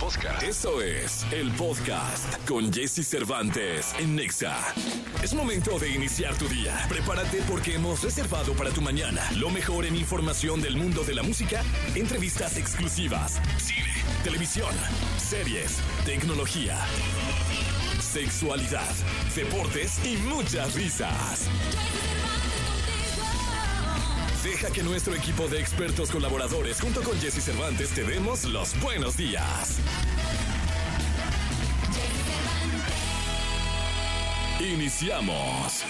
podcast. Eso es el podcast con Jesse Cervantes en Nexa. Es momento de iniciar tu día. Prepárate porque hemos reservado para tu mañana lo mejor en información del mundo de la música, entrevistas exclusivas, cine, televisión, series, tecnología, sexualidad, deportes y muchas risas. Deja que nuestro equipo de expertos colaboradores junto con Jesse Cervantes te demos los buenos días. Iniciamos.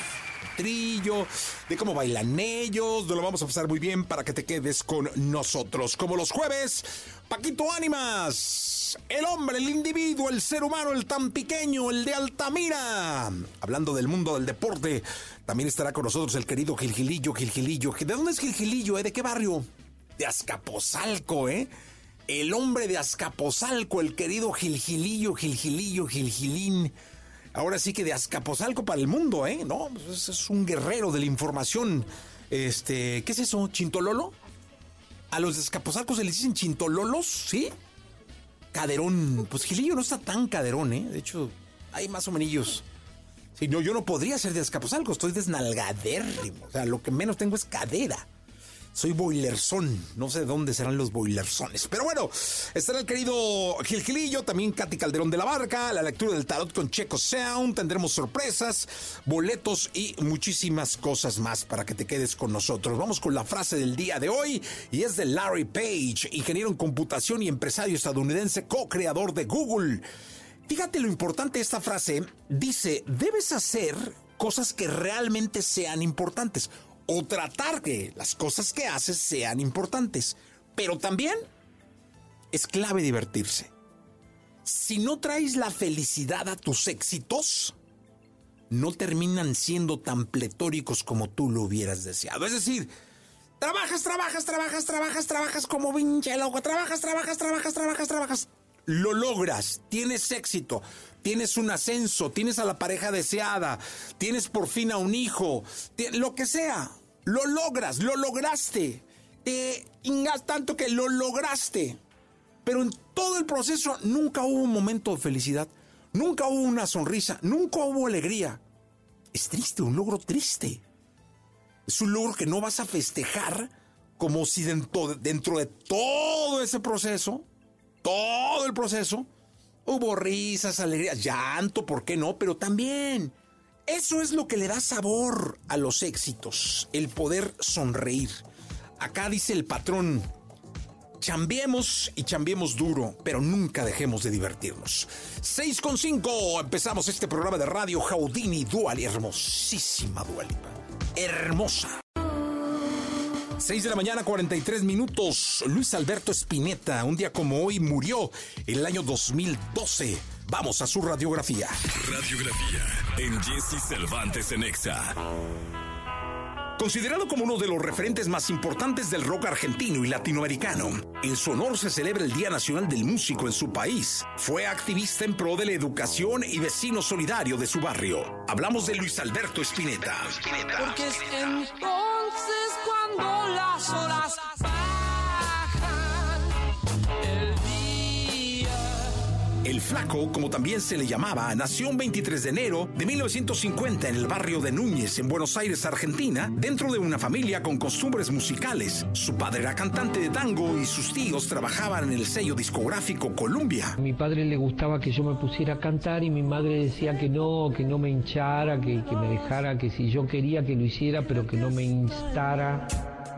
Trillo, de cómo bailan ellos, lo vamos a pasar muy bien para que te quedes con nosotros. Como los jueves, Paquito Ánimas, el hombre, el individuo, el ser humano, el tan pequeño, el de Altamira. Hablando del mundo del deporte, también estará con nosotros el querido Gilgilillo, Gilgilillo. ¿De dónde es Gilgilillo? Eh? ¿De qué barrio? De Azcapotzalco, ¿eh? El hombre de Azcapotzalco, el querido Gilgilillo, Gilgilillo, Gilgilín. Ahora sí que de Azcapotzalco para el mundo, ¿eh? No, pues es un guerrero de la información. Este, ¿qué es eso? ¿Chintololo? A los de Azcapotzalco se les dicen chintololos, ¿sí? Caderón. Pues Gilillo no está tan caderón, ¿eh? De hecho, hay más o menos. Sí, no, yo no podría ser de Azcapotzalco, estoy desnalgadérrimo. O sea, lo que menos tengo es cadera. Soy boilerzón. No sé dónde serán los boilerzones. Pero bueno, estará el querido Gil Gilillo, también Katy Calderón de la Barca, la lectura del tarot con Checo Sound. Tendremos sorpresas, boletos y muchísimas cosas más para que te quedes con nosotros. Vamos con la frase del día de hoy y es de Larry Page, ingeniero en computación y empresario estadounidense, co-creador de Google. Fíjate lo importante de esta frase. Dice, debes hacer cosas que realmente sean importantes o tratar que las cosas que haces sean importantes. Pero también es clave divertirse. Si no traes la felicidad a tus éxitos, no terminan siendo tan pletóricos como tú lo hubieras deseado. Es decir, trabajas, trabajas, trabajas, trabajas, trabajas como pinche loco, trabajas, trabajas, trabajas, trabajas, trabajas. Lo logras, tienes éxito, tienes un ascenso, tienes a la pareja deseada, tienes por fin a un hijo, lo que sea, lo logras, lo lograste. Te ingas tanto que lo lograste. Pero en todo el proceso nunca hubo un momento de felicidad. Nunca hubo una sonrisa. Nunca hubo alegría. Es triste, un logro triste. Es un logro que no vas a festejar como si dentro, dentro de todo ese proceso, todo el proceso, hubo risas, alegrías, llanto, ¿por qué no? Pero también eso es lo que le da sabor a los éxitos, el poder sonreír. Acá dice el patrón, chambiemos y chambiemos duro, pero nunca dejemos de divertirnos. 6 con 5, empezamos este programa de radio Jaudini Duali, hermosísima Dualipa, hermosa. 6 de la mañana, 43 minutos. Luis Alberto Spinetta, un día como hoy, murió el año 2012. Vamos a su radiografía. Radiografía en Jesse Cervantes en Exa. Considerado como uno de los referentes más importantes del rock argentino y latinoamericano, en su honor se celebra el Día Nacional del Músico en su país. Fue activista en pro de la educación y vecino solidario de su barrio. Hablamos de Luis Alberto Spinetta. Porque es entonces cuando las olas Flaco, como también se le llamaba, nació un 23 de enero de 1950 en el barrio de Núñez, en Buenos Aires, Argentina, dentro de una familia con costumbres musicales. Su padre era cantante de tango y sus tíos trabajaban en el sello discográfico Columbia. A mi padre le gustaba que yo me pusiera a cantar y mi madre decía que no, que no me hinchara, que, que me dejara, que si yo quería que lo hiciera, pero que no me instara.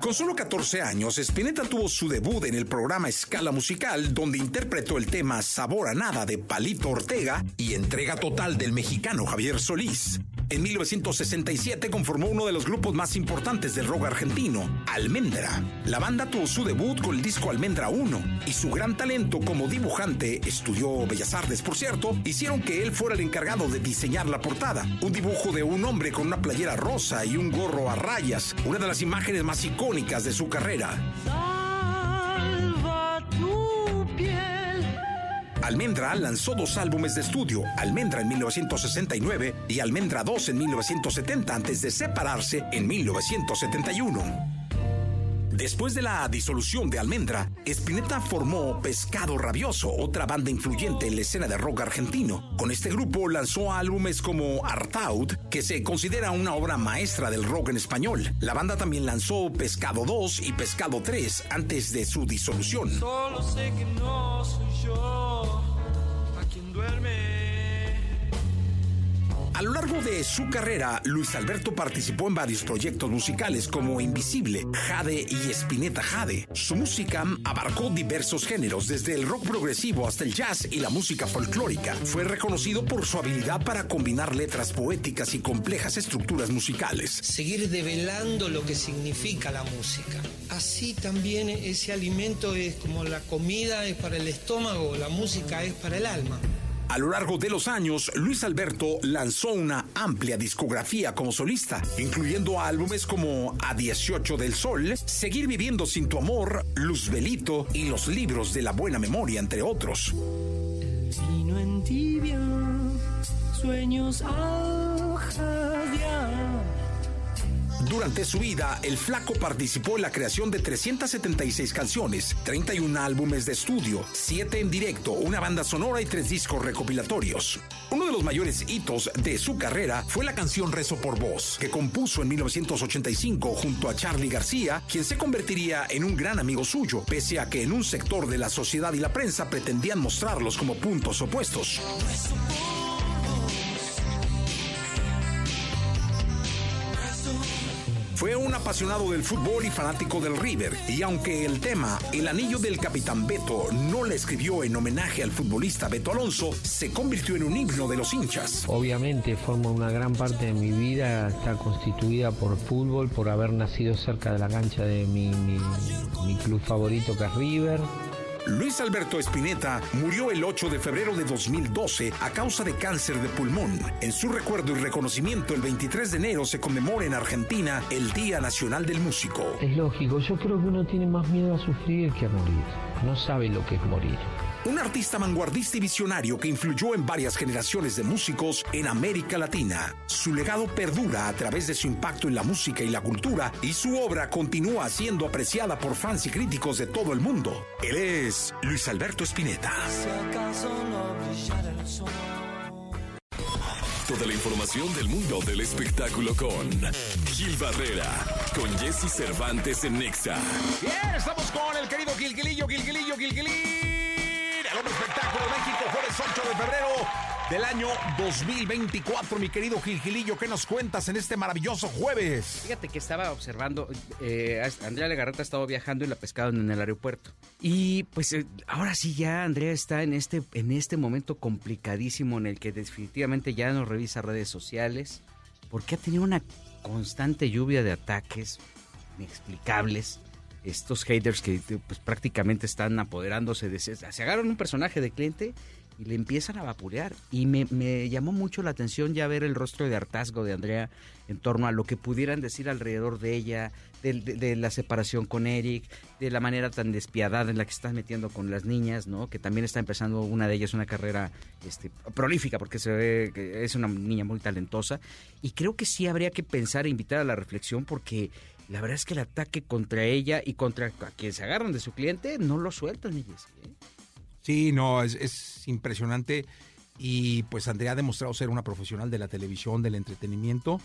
Con solo 14 años, Spinetta tuvo su debut en el programa Escala Musical, donde interpretó el tema Sabor a Nada de Palito Ortega y entrega total del mexicano Javier Solís. En 1967 conformó uno de los grupos más importantes del rock argentino, Almendra. La banda tuvo su debut con el disco Almendra 1 y su gran talento como dibujante, estudió Bellas Artes por cierto, hicieron que él fuera el encargado de diseñar la portada. Un dibujo de un hombre con una playera rosa y un gorro a rayas, una de las imágenes más icónicas de su carrera. Salva tu piel. Almendra lanzó dos álbumes de estudio, Almendra en 1969 y Almendra 2 en 1970, antes de separarse en 1971. Después de la disolución de Almendra, Spinetta formó Pescado Rabioso, otra banda influyente en la escena de rock argentino. Con este grupo lanzó álbumes como Artaud, que se considera una obra maestra del rock en español. La banda también lanzó Pescado 2 y Pescado 3 antes de su disolución. Solo sé que no A lo largo de su carrera, Luis Alberto participó en varios proyectos musicales como Invisible, Jade y Spinetta Jade. Su música abarcó diversos géneros, desde el rock progresivo hasta el jazz y la música folclórica. Fue reconocido por su habilidad para combinar letras poéticas y complejas estructuras musicales. Seguir develando lo que significa la música. Así también ese alimento es como la comida es para el estómago, la música es para el alma. A lo largo de los años, Luis Alberto lanzó una amplia discografía como solista, incluyendo álbumes como A 18 del Sol, Seguir viviendo sin tu amor, Luzbelito y Los libros de la buena memoria, entre otros. Vino en tibia, sueños al Durante su vida, el flaco participó en la creación de 376 canciones, 31 álbumes de estudio, 7 en directo, una banda sonora y 3 discos recopilatorios. Uno de los mayores hitos de su carrera fue la canción Rezo por Vos, que compuso en 1985 junto a Charlie García, quien se convertiría en un gran amigo suyo, pese a que en un sector de la sociedad y la prensa pretendían mostrarlos como puntos opuestos. Fue un apasionado del fútbol y fanático del River, y aunque el tema El anillo del capitán Beto no le escribió en homenaje al futbolista Beto Alonso, se convirtió en un himno de los hinchas. Obviamente forma una gran parte de mi vida, está constituida por fútbol, por haber nacido cerca de la cancha de mi, mi- club favorito que es River. Luis Alberto Spinetta murió el 8 de febrero de 2012 a causa de cáncer de pulmón. En su recuerdo y reconocimiento, el 23 de enero se conmemora en Argentina el Día Nacional del Músico. Es lógico, yo creo que uno tiene más miedo a sufrir que a morir. No sabe lo que es morir. Un artista vanguardista y visionario que influyó en varias generaciones de músicos en América Latina. Su legado perdura a través de su impacto en la música y la cultura y su obra continúa siendo apreciada por fans y críticos de todo el mundo. Él es Luis Alberto Spinetta. Si acaso no brillara el sol. Toda la información del mundo del espectáculo con Gil Barrera, con Jesse Cervantes en Nexa. Bien, estamos con el querido Gilgilillo, Gilgilillo, Gilgilín. De México, jueves 8 de febrero del año 2024. Mi querido Gilgilillo, ¿qué nos cuentas en este maravilloso jueves? Fíjate que estaba observando, eh, Andrea Legarreta estaba viajando y la pescaron en el aeropuerto. Y pues eh, ahora sí ya Andrea está en este, en este momento complicadísimo en el que definitivamente ya no revisa redes sociales, porque ha tenido una constante lluvia de ataques inexplicables. Estos haters que pues, prácticamente están apoderándose de... Se agarran un personaje de cliente y le empiezan a vapulear. Y me, me llamó mucho la atención ya ver el rostro de hartazgo de Andrea en torno a lo que pudieran decir alrededor de ella, de, la separación con Eric, de la manera tan despiadada en la que están metiendo con las niñas, ¿no? Que también está empezando una de ellas una carrera este, prolífica porque se ve que es una niña muy talentosa. Y creo que sí habría que pensar e invitar a la reflexión porque la verdad es que el ataque contra ella y contra a quien se agarran de su cliente no lo sueltan ellos. ¿eh? Sí, no, es, es impresionante. Y pues Andrea ha demostrado ser una profesional de la televisión, del entretenimiento.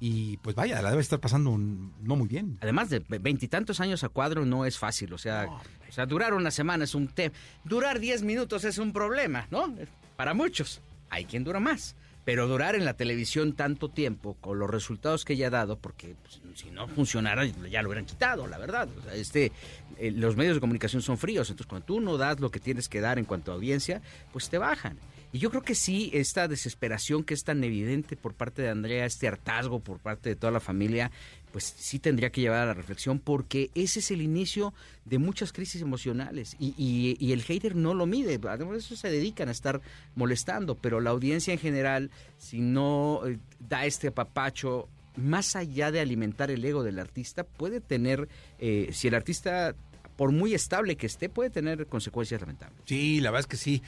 Y pues vaya, la debe estar pasando un- no muy bien. Además de veintitantos años a cuadro no es fácil, o sea, o sea, durar una semana es un tema, durar diez minutos es un problema, ¿no? Para muchos, hay quien dura más, pero durar en la televisión tanto tiempo con los resultados que ella ha dado, porque pues, si no funcionara ya lo hubieran quitado, la verdad. O sea, este, eh, los medios de comunicación son fríos, entonces cuando tú no das lo que tienes que dar en cuanto a audiencia, pues te bajan. Y yo creo que sí, esta desesperación que es tan evidente por parte de Andrea, este hartazgo por parte de toda la familia, pues sí tendría que llevar a la reflexión porque ese es el inicio de muchas crisis emocionales y, y- y el hater no lo mide, además de eso se dedican a estar molestando, pero la audiencia en general, si no eh, da este apapacho, más allá de alimentar el ego del artista, puede tener, eh, si el artista, por muy estable que esté, puede tener consecuencias lamentables. Sí, la verdad es que sí.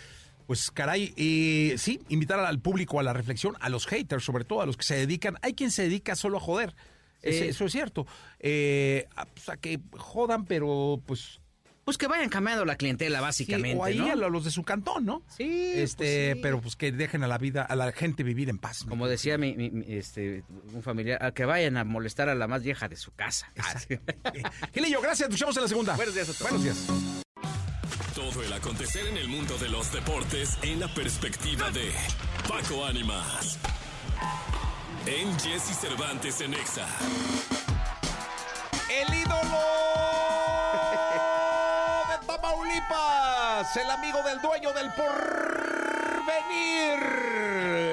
Pues caray, eh, sí, invitar al público a la reflexión, a los haters, sobre todo a los que se dedican. Hay quien se dedica solo a joder. Es- Eh, eso es cierto. Eh, a- o sea, que jodan, pero pues... Pues que vayan cambiando la clientela, sí, básicamente, o ahí ¿no? a los de su cantón, ¿no? Sí, Este, pues sí. pero pues que dejen a la vida, a la gente vivir en paz. Como decía mi, mi- este, un familiar, a que vayan a molestar a la más vieja de su casa. Gilillo, gracias. Vemos en la segunda. Buenos días a todos. Buenos días. Todo el acontecer en el mundo de los deportes en la perspectiva de Paco Ánimas. En Jesse Cervantes en Exa. El ídolo de Tamaulipas, el amigo del dueño del porvenir.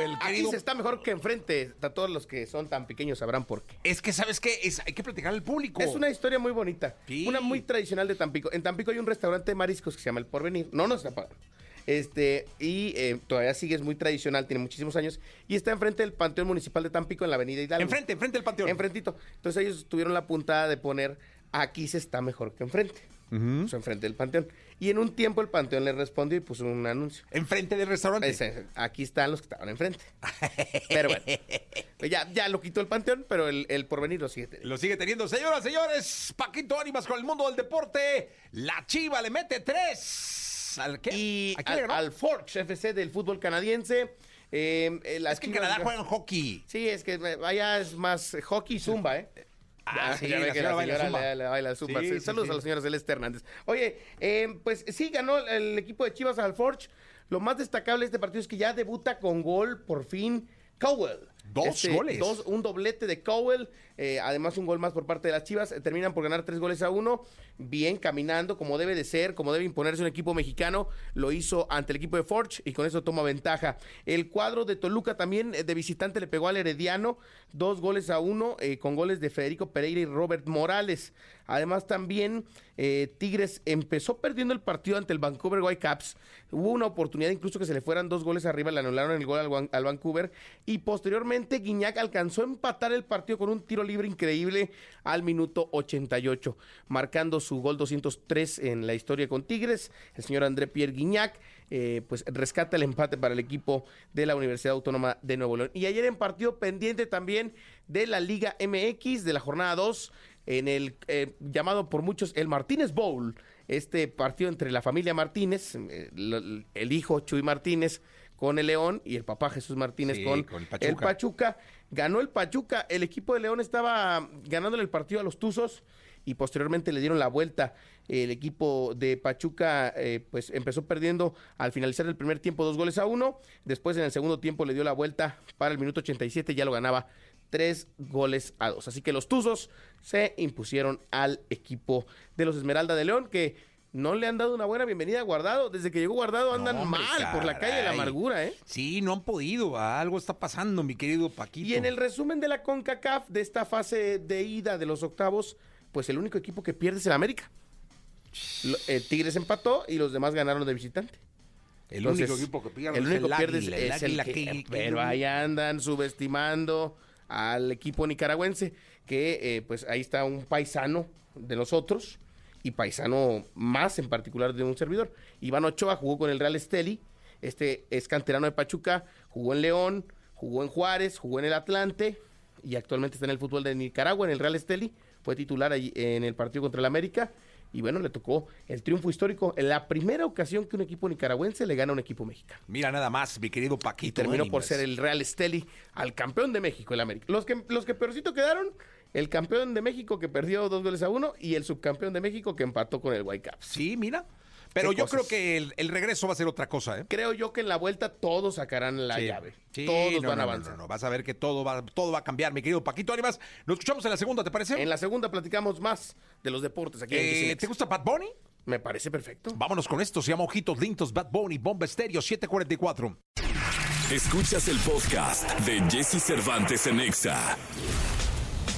El Aquí querido... se está mejor que enfrente. A todos los que son tan pequeños sabrán por qué. Es que, ¿sabes qué? Es, hay que platicar al público. Es una historia muy bonita. Sí. Una muy tradicional de Tampico. En Tampico hay un restaurante de mariscos que se llama El Porvenir. No nos separaron. Este, y eh, todavía sigue, es muy tradicional, tiene muchísimos años. Y está enfrente del Panteón Municipal de Tampico en la Avenida Hidalgo. Enfrente, enfrente del panteón. Enfrentito. Entonces ellos tuvieron la puntada de poner aquí se está mejor que enfrente. O sea, enfrente del Panteón. Y en un tiempo el Panteón le respondió y puso un anuncio. Enfrente del restaurante. Aquí están los que estaban enfrente. Pero bueno, ya, ya lo quitó el Panteón, pero el, el porvenir lo sigue teniendo. Lo sigue teniendo. Señoras, señores, Paquito Ánimas con el mundo del deporte. La Chiva le mete tres. ¿Al qué? Y ¿A quién le al, ganó? al Forge FC del fútbol canadiense. eh, eh, las Es que en Chivas- Canadá juegan hockey. Sí, es que eh, vaya es más hockey y zumba, ¿eh? Ah, Ya- sí, ya ve la señora baila zumba. le- le baila zumba. Sí, Sí, sí, Saludos sí. a la señora Celeste Hernández. Oye, eh, pues sí, ganó el equipo de Chivas al Forge. Lo más destacable de este partido es que ya debuta con gol, por fin, Cowell. Dos goles. dos- un doblete de Cowell, eh, además un gol más por parte de las Chivas. eh, terminan por ganar tres goles a uno. Bien caminando, como debe de ser, como debe imponerse un equipo mexicano. Lo hizo ante el equipo de Forge y con eso toma ventaja. El cuadro de Toluca también eh, de visitante le pegó al Herediano. Dos goles a uno, con goles de Federico Pereira y Robert Morales. Además también Tigres empezó perdiendo el partido ante el Vancouver Whitecaps. Hubo una oportunidad incluso que se le fueran dos goles arriba, le anularon el gol al Vancouver. Y posteriormente Guiñac alcanzó a empatar el partido con un tiro libre increíble al minuto 88, marcando su gol 203 en la historia con Tigres. El señor André Pierre Guiñac eh, pues rescata el empate para el equipo de la Universidad Autónoma de Nuevo León. Y ayer en partido pendiente también de la Liga MX de la jornada 2 en el eh, llamado por muchos el Martínez Bowl, este partido entre la familia Martínez, eh, el hijo Chuy Martínez con el León y el papá Jesús Martínez Sí, con, con el el Pachuca. Ganó el Pachuca, el equipo de León estaba ganándole el partido a los Tuzos y posteriormente le dieron la vuelta. El equipo de Pachuca eh, pues empezó perdiendo al finalizar el primer tiempo dos goles a uno. Después en el segundo tiempo le dio la vuelta para el minuto 87, ya lo ganaba tres goles a dos. Así que los Tuzos se impusieron al equipo de los Esmeralda de León que no le han dado una buena bienvenida a Guardado. Desde que llegó Guardado andan hombre, mal por la calle de la amargura, ¿eh? Sí, no han podido. Algo está pasando, mi querido Paquito. Y en el resumen de la CONCACAF de esta fase de ida de los octavos, pues el único equipo que pierde es el América. El Tigres empató y los demás ganaron de visitante. El Entonces, único equipo que pierde el es único el pierde Águila, es, el es el Águila que- que- pero ahí andan subestimando al equipo nicaragüense que eh, pues ahí está un paisano de nosotros y paisano más en particular de un servidor. Iván Ochoa jugó con el Real Esteli, este es canterano de Pachuca, jugó en León, jugó en Juárez, jugó en el Atlante y actualmente está en el fútbol de Nicaragua, en el Real Esteli, fue titular allí en el partido contra el América y bueno, le tocó el triunfo histórico en la primera ocasión que un equipo nicaragüense le gana a un equipo mexicano. Mira nada más, mi querido Paquito. Y terminó por Ánimas. ser el Real Esteli al campeón de México, el América. Los que, los que peorcito quedaron, el campeón de México que perdió dos goles a uno y el subcampeón de México que empató con el Whitecaps. Sí, mira. Pero yo cosas. creo que el, el regreso va a ser otra cosa, ¿eh? Creo yo que en la vuelta todos sacarán la Sí. llave. Sí, todos no, van a no, avanzar. no, no. Vas a ver que todo va, todo va a cambiar, mi querido Paquito Ánimas. Nos escuchamos en la segunda, ¿te parece? En la segunda platicamos más de los deportes aquí en Eh, Disney. ¿Te gusta Bad Bunny? Me parece perfecto. Vámonos con esto. Se llama Ojitos Lintos, Bad Bunny, Bomba Estéreo 744. Escuchas el podcast de Jesse Cervantes en Exa.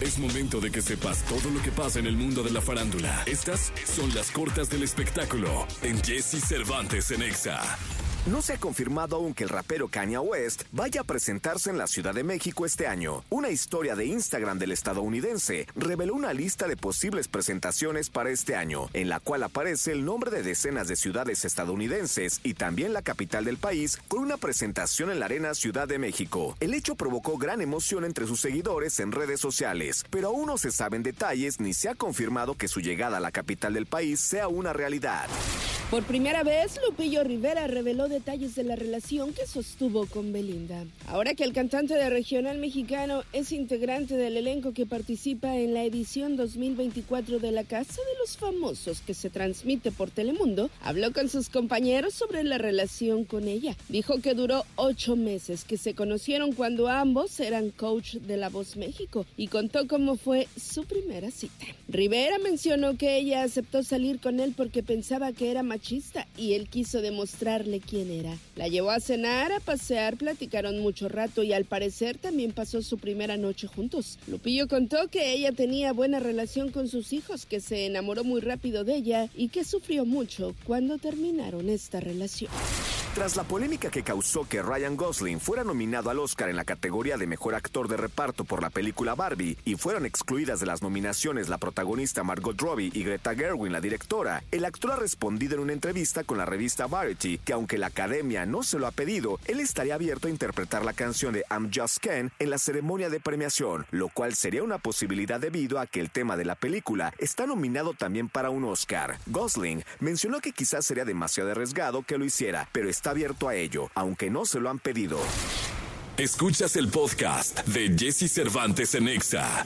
Es momento de que sepas todo lo que pasa en el mundo de la farándula. Estas son las cortas del espectáculo en Jesse Cervantes en Exa. No se ha confirmado aún que el rapero Kanye West vaya a presentarse en la Ciudad de México este año. Una historia de Instagram del estadounidense reveló una lista de posibles presentaciones para este año, en la cual aparece el nombre de decenas de ciudades estadounidenses y también la capital del país con una presentación en la Arena Ciudad de México. El hecho provocó gran emoción entre sus seguidores en redes sociales, pero aún no se saben detalles ni se ha confirmado que su llegada a la capital del país sea una realidad. Por primera vez, Lupillo Rivera reveló detalles de la relación que sostuvo con Belinda. Ahora que el cantante de regional mexicano es integrante del elenco que participa en la edición 2024 de La Casa de los Famosos que se transmite por Telemundo, habló con sus compañeros sobre la relación con ella. Dijo que duró ocho meses, que se conocieron cuando ambos eran coach de La Voz México y contó cómo fue su primera cita. Rivera mencionó que ella aceptó salir con él porque pensaba que era machista y él quiso demostrarle quién era. La llevó a cenar, a pasear, platicaron mucho rato y al parecer también pasó su primera noche juntos. Lupillo contó que ella tenía buena relación con sus hijos, que se enamoró muy rápido de ella y que sufrió mucho cuando terminaron esta relación. Tras la polémica que causó que Ryan Gosling fuera nominado al Oscar en la categoría de Mejor Actor de Reparto por la película Barbie y fueron excluidas de las nominaciones la protagonista Margot Robbie y Greta Gerwin, la directora, el actor ha respondido en una entrevista con la revista Variety que aunque la academia no se lo ha pedido, él estaría abierto a interpretar la canción de I'm Just Ken en la ceremonia de premiación, lo cual sería una posibilidad debido a que el tema de la película está nominado también para un Oscar. Gosling mencionó que quizás sería demasiado arriesgado que lo hiciera, pero está abierto a ello, aunque no se lo han pedido. Escuchas el podcast de Jesse Cervantes en Exa.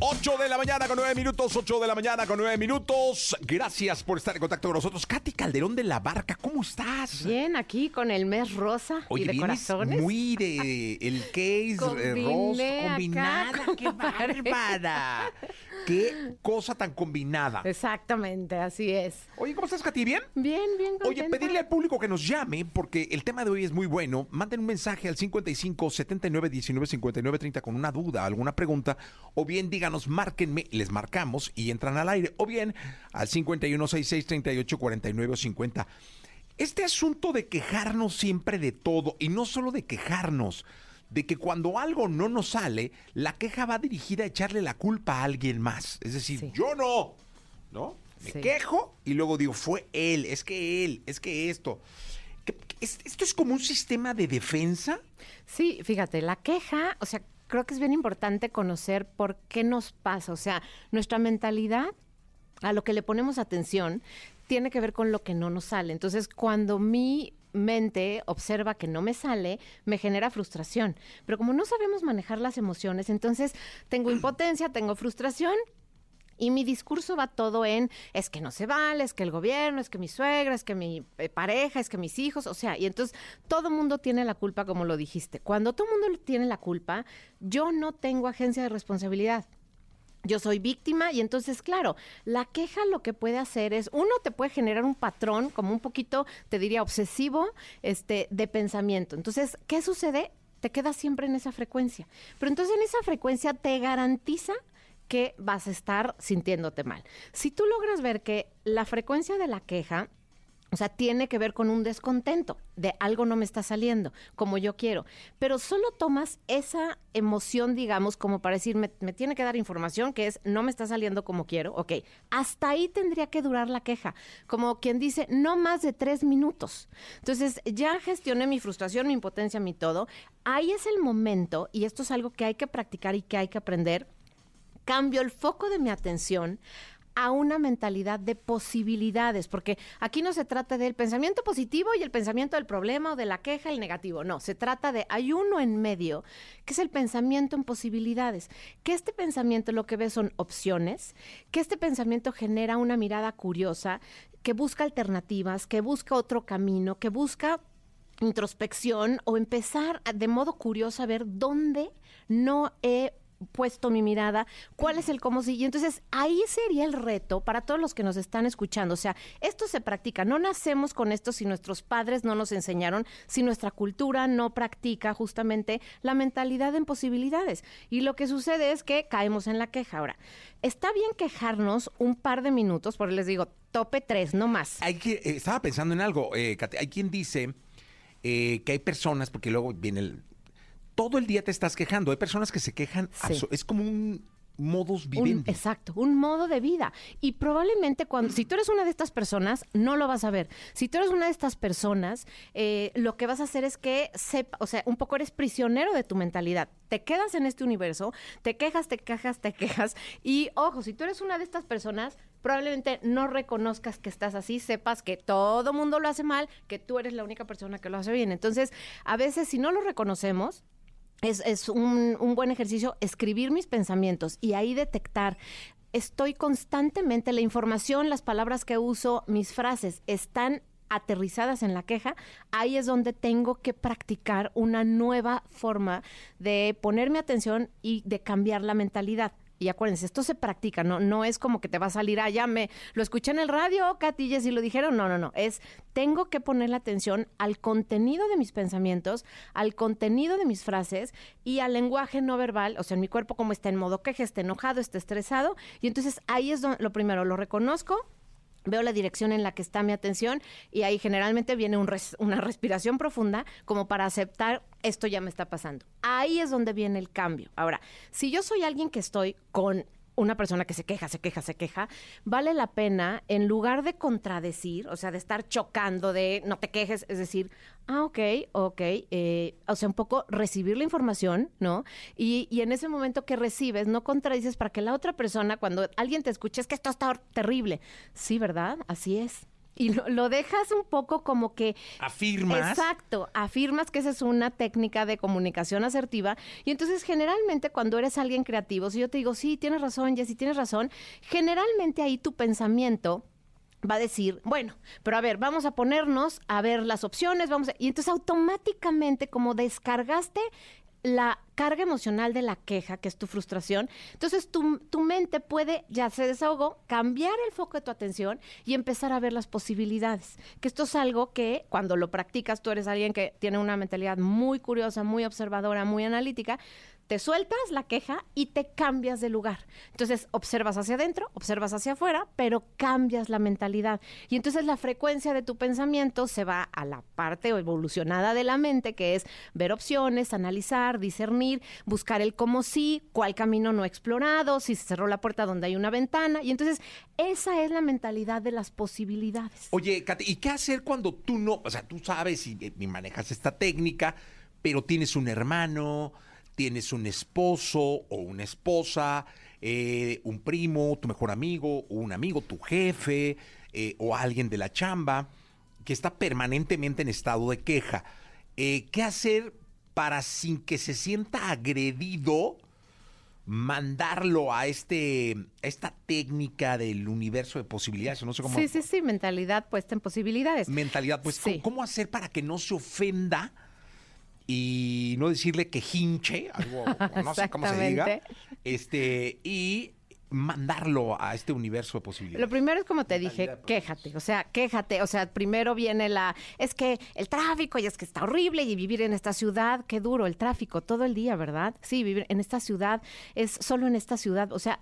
8 de la mañana con 9 minutos, 8 de la mañana con 9 minutos. Gracias por estar en contacto con nosotros. Katy Calderón de la Barca, ¿cómo estás? Bien, aquí con el mes rosa Oye, y de corazones. muy de el case eh, rosa combinada. ¡Qué bárbara! ¡Qué cosa tan combinada! Exactamente, así es. Oye, ¿cómo estás, Katy? ¿Bien? Bien, bien Oye, contenta. pedirle al público que nos llame, porque el tema de hoy es muy bueno. Manden un mensaje al 55 79 19 59 30 con una duda, alguna pregunta, o bien díganos, márquenme, les marcamos y entran al aire, o bien al 51 66 38 49 50. Este asunto de quejarnos siempre de todo, y no solo de quejarnos, de que cuando algo no nos sale, la queja va dirigida a echarle la culpa a alguien más. Es decir, Sí. yo no, ¿no? Me Sí. quejo y luego digo, fue él, es que él, es que esto. ¿Qué- qué- es- ¿Esto es como un sistema de defensa? Sí, fíjate, la queja, o sea, creo que es bien importante conocer por qué nos pasa. O sea, nuestra mentalidad, a lo que le ponemos atención, tiene que ver con lo que no nos sale. Entonces, cuando mi mente observa que no me sale, me genera frustración. Pero como no sabemos manejar las emociones, entonces tengo impotencia, tengo frustración Y mi discurso va todo en, es que no se vale, es que el gobierno, es que mi suegra, es que mi eh, pareja, es que mis hijos, o sea, y entonces todo mundo tiene la culpa, como lo dijiste. Cuando todo mundo tiene la culpa, yo no tengo agencia de responsabilidad. Yo soy víctima y entonces, claro, la queja lo que puede hacer es, uno, te puede generar un patrón como un poquito, te diría, obsesivo, este, de pensamiento. Entonces, ¿qué sucede? Te quedas siempre en esa frecuencia. Pero entonces en esa frecuencia te garantiza que vas a estar sintiéndote mal. Si tú logras ver que la frecuencia de la queja o sea, tiene que ver con un descontento de algo no me está saliendo como yo quiero. Pero solo tomas esa emoción, digamos, como para decir, me, tiene que dar información que es no me está saliendo como quiero. Ok, hasta ahí tendría que durar la queja. Como quien dice, no más de tres minutos. Entonces, ya gestioné mi frustración, mi impotencia, mi todo. Ahí es el momento, y esto es algo que hay que practicar y que hay que aprender. Cambio el foco de mi atención a una mentalidad de posibilidades, porque aquí no se trata del pensamiento positivo y el pensamiento del problema o de la queja, el negativo, no, se trata de, hay uno en medio, que es el pensamiento en posibilidades, que este pensamiento lo que ve son opciones, que este pensamiento genera una mirada curiosa, que busca alternativas, que busca otro camino, que busca introspección o empezar de modo curioso a ver dónde no he puesto mi mirada, cuál es el cómo sí. Y entonces ahí sería el reto para todos los que nos están escuchando. O sea, esto se practica. No nacemos con esto si nuestros padres no nos enseñaron, si nuestra cultura no practica justamente la mentalidad en posibilidades. Y lo que sucede es que caemos en la queja. Ahora, está bien quejarnos un par de minutos, porque les digo, tope tres, no más. Hay que, eh, estaba pensando en algo, eh, Kate, hay quien dice eh, que hay personas, porque luego viene el... Todo el día te estás quejando, hay personas que se quejan, Sí. es como un modus Un- vivendi. exacto, un modo de vida. Y probablemente cuando, si tú eres una de estas personas, no lo vas a ver. Si tú eres una de estas personas, eh, lo que vas a hacer es que sepa, o sea, un poco eres prisionero de tu mentalidad. Te quedas en este universo, te quejas, te quejas, te quejas. Y ojo, si tú eres una de estas personas, probablemente no reconozcas que estás así, sepas que todo mundo lo hace mal, que tú eres la única persona que lo hace bien. Entonces, a veces si no lo reconocemos, es, es un, un buen ejercicio escribir mis pensamientos y ahí detectar. Estoy constantemente, la información, las palabras que uso, mis frases están aterrizadas en la queja, ahí es donde tengo que practicar una nueva forma de ponerme atención y de cambiar la mentalidad. Y acuérdense, esto se practica, no, no es como que te va a salir, ah, me lo escuché en el radio, Katy y lo dijeron. No, no, no. Es tengo que ponerle atención al contenido de mis pensamientos, al contenido de mis frases y al lenguaje no verbal, o sea, en mi cuerpo como está en modo queja, está enojado, está estresado. Y entonces ahí es donde lo primero, lo reconozco, Veo la dirección en la que está mi atención y ahí generalmente viene una respiración profunda como para aceptar esto ya me está pasando. Ahí es donde viene el cambio. Ahora, si yo soy alguien que estoy con una persona que se queja, se queja, se queja, vale la pena, en lugar de contradecir, o sea, de estar chocando, de no te quejes, es decir, ah, ok, ok, eh, o sea, un poco recibir la información, ¿no? Y, y en ese momento que recibes, no contradices para que la otra persona, cuando alguien te escuche, es que esto está terrible. Sí, ¿verdad? Así es. Y lo, lo dejas un poco como que Afirmas. Exacto, afirmas que esa es una técnica de comunicación asertiva y entonces generalmente cuando eres alguien creativo, si yo te digo, sí, tienes razón, Jessy, tienes razón, generalmente ahí tu pensamiento va a decir, bueno, pero a ver, vamos a ponernos a ver las opciones, vamos a... y entonces automáticamente como descargaste la carga emocional de la queja, que es tu frustración, entonces tu, tu mente puede, ya se desahogó, cambiar el foco de tu atención y empezar a ver las posibilidades. Que esto es algo que cuando lo practicas, tú eres alguien que tiene una mentalidad muy curiosa, muy observadora, muy analítica, te sueltas la queja y te cambias de lugar. Entonces observas hacia adentro, observas hacia afuera, pero cambias la mentalidad. Y entonces la frecuencia de tu pensamiento se va a la parte evolucionada de la mente, que es ver opciones, analizar, discernir, buscar el cómo sí, cuál camino no explorado, si se cerró la puerta donde hay una ventana. Y entonces esa es la mentalidad de las posibilidades. Oye, Katy, ¿y qué hacer cuando tú no, o sea, tú sabes y, y manejas esta técnica, pero tienes un hermano, tienes un esposo o una esposa, eh, un primo, tu mejor amigo, o un amigo, tu jefe, eh, o alguien de la chamba, que está permanentemente en estado de queja? Eh, ¿Qué hacer para sin que se sienta agredido? mandarlo a este a esta técnica del universo de posibilidades, no sé cómo Sí, sí, sí, mentalidad puesta en posibilidades. mentalidad, pues Sí. ¿cómo, cómo hacer para que no se ofenda y no decirle que hinche, algo no sé cómo se diga, este y mandarlo a este universo de Lo posibilidades. primero es como te dije, quéjate, o sea, quéjate, o sea, primero viene la, es que el tráfico y es que está horrible y vivir en esta ciudad, qué duro el tráfico todo el día, ¿verdad? Sí, vivir en esta ciudad es solo en esta ciudad, o sea,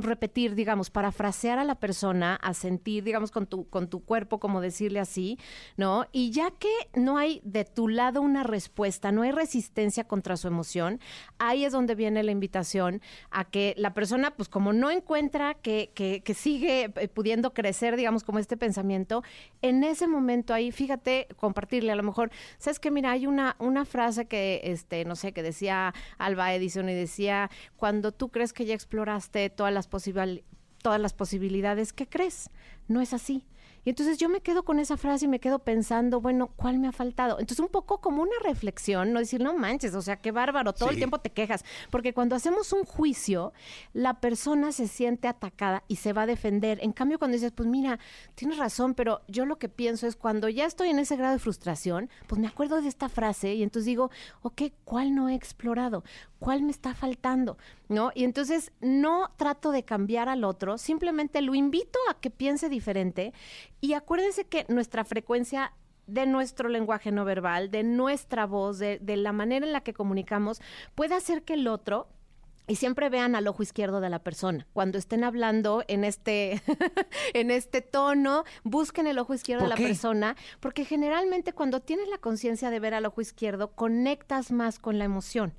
repetir, digamos, parafrasear a la persona, a sentir, digamos, con tu, con tu cuerpo, como decirle así, ¿no? Y ya que no hay de tu lado una respuesta, no hay resistencia contra su emoción, ahí es donde viene la invitación a que la persona, pues como no encuentra que, que, que sigue eh, pudiendo crecer, digamos, como este pensamiento, en ese momento ahí, fíjate, compartirle a lo mejor, sabes que mira, hay una, una frase que, este, no sé, que decía Alba Edison y decía, cuando tú crees que ya exploraste todas las, posibil- todas las posibilidades, ¿qué crees? No es así. Y entonces yo me quedo con esa frase y me quedo pensando, bueno, ¿cuál me ha faltado? Entonces un poco como una reflexión, no decir, no manches, o sea, qué bárbaro, todo el tiempo te quejas. Porque cuando hacemos un juicio, la persona se siente atacada y se va a defender. En cambio, cuando dices, pues mira, tienes razón, pero yo lo que pienso es cuando ya estoy en ese grado de frustración, pues me acuerdo de esta frase y entonces digo, ok, ¿cuál no he explorado? ¿Cuál me está faltando? ¿No? Y entonces no trato de cambiar al otro, simplemente lo invito a que piense diferente y acuérdense que nuestra frecuencia de nuestro lenguaje no verbal, de nuestra voz, de, de la manera en la que comunicamos, puede hacer que el otro y siempre vean al ojo izquierdo de la persona. Cuando estén hablando en este, en este tono, busquen el ojo izquierdo de la qué? persona, porque generalmente cuando tienes la conciencia de ver al ojo izquierdo, conectas más con la emoción.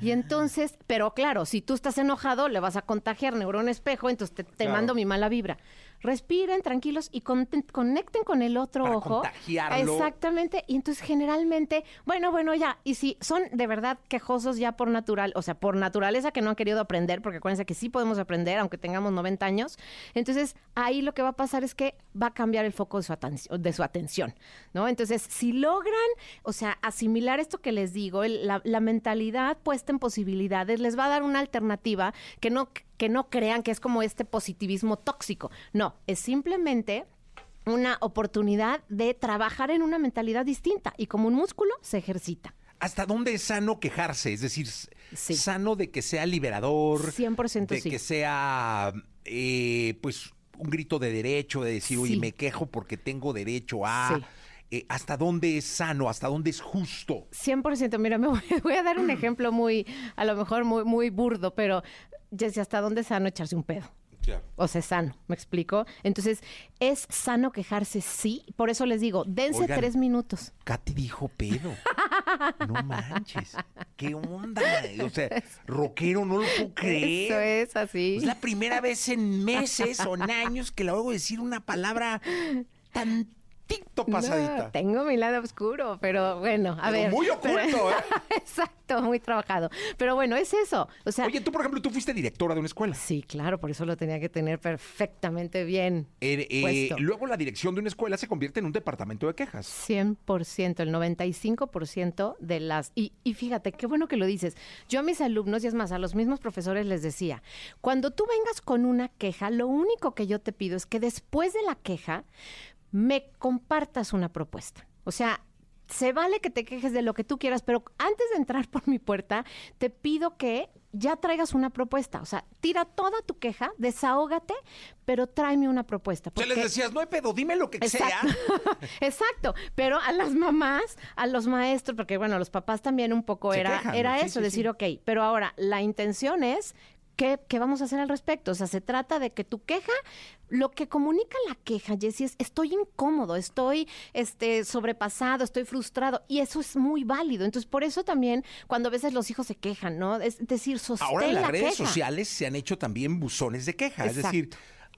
Y entonces, pero claro, si tú estás enojado, le vas a contagiar neurón espejo, entonces te, te mando mi mala vibra. Respiren tranquilos y con- conecten con el otro Para ojo. contagiarlo. Exactamente. Y entonces generalmente, bueno, bueno, ya. Y si son de verdad quejosos ya por natural, o sea, por naturaleza que no han querido aprender, porque acuérdense que sí podemos aprender, aunque tengamos 90 años, entonces ahí lo que va a pasar es que va a cambiar el foco de su, de su atención, ¿no? Entonces, si logran, o sea, asimilar esto que les digo, el- la, la mentalidad puesta en posibilidades, les va a dar una alternativa que no, que no crean que es como este positivismo tóxico. No, es simplemente una oportunidad de trabajar en una mentalidad distinta y como un músculo se ejercita. ¿Hasta dónde es sano quejarse? Es decir, Sí. sano de que sea liberador. 100% De sí. que sea, eh, pues, un grito de derecho, de decir, oye, Sí. me quejo porque tengo derecho a... Eh, ¿Hasta dónde es sano? ¿Hasta dónde es justo? 100%, mira, me voy, voy a dar un ejemplo muy, a lo mejor muy, muy burdo, pero Jessy, ¿hasta dónde es sano echarse un pedo? O sea, es sano, ¿me explico? Entonces, ¿es sano quejarse? Sí. Por eso les digo, dense Oigan. tres minutos. Katy dijo pedo. No manches. ¿Qué onda? O sea, rockero, no lo puedo creer. Eso es así. Es la primera vez en meses o en años que le oigo decir una palabra tantito pasadita. No, tengo mi lado oscuro, pero bueno, a Pero ver. muy oculto, ¿eh? Exacto, muy trabajado. Pero bueno, es eso. O sea, Oye, tú, por ejemplo, tú fuiste directora de una escuela. sí, claro, por eso lo tenía que tener perfectamente bien. Eh, eh, luego la dirección de una escuela se convierte en un departamento de quejas. 100%, el 95% de las... Y, y fíjate, qué bueno que lo dices. Yo a mis alumnos, y es más, a los mismos profesores les decía, cuando tú vengas con una queja, lo único que yo te pido es que después de la queja me compartas una propuesta. O sea... Se vale que te quejes de lo que tú quieras, pero antes de entrar por mi puerta, te pido que ya traigas una propuesta. O sea, tira toda tu queja, desahógate, pero tráeme una propuesta. Se les porque- decías, no hay pedo, dime lo que sea. Exacto. Exacto. Pero a las mamás, a los maestros, porque bueno, los papás también un poco Se era, quejan, era eso, sí, decir, sí. ok, pero ahora la intención es. ¿Qué, qué vamos a hacer al respecto? O sea, se trata de que tu queja, lo que comunica la queja, Jessie, es estoy incómodo, estoy este, sobrepasado, estoy frustrado, y eso es muy válido. Entonces, por eso también, cuando a veces los hijos se quejan, ¿no? Es decir, sostén Ahora en las la redes queja. sociales se han hecho también buzones de queja. Es decir,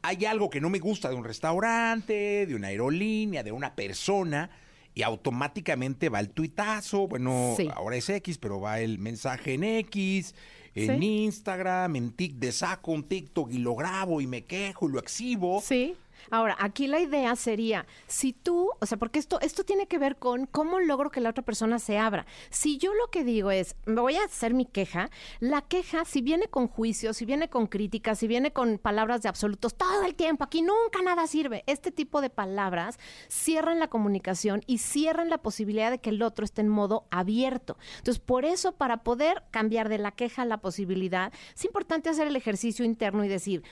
hay algo que no me gusta de un restaurante, de una aerolínea, de una persona, y automáticamente va el tuitazo. Bueno, Sí. ahora es X, pero va el mensaje en X, en Sí. Instagram, en Tik de saco un TikTok y lo grabo y me quejo y lo exhibo. Sí. Ahora, aquí la idea sería, si tú, o sea, porque esto, esto tiene que ver con cómo logro que la otra persona se abra. Si yo lo que digo es, me voy a hacer mi queja, la queja, si viene con juicio, si viene con críticas, si viene con palabras de absolutos, todo el tiempo, aquí nunca nada sirve. Este tipo de palabras cierran la comunicación y cierran la posibilidad de que el otro esté en modo abierto. Entonces, por eso, para poder cambiar de la queja a la posibilidad, es importante hacer el ejercicio interno y decir,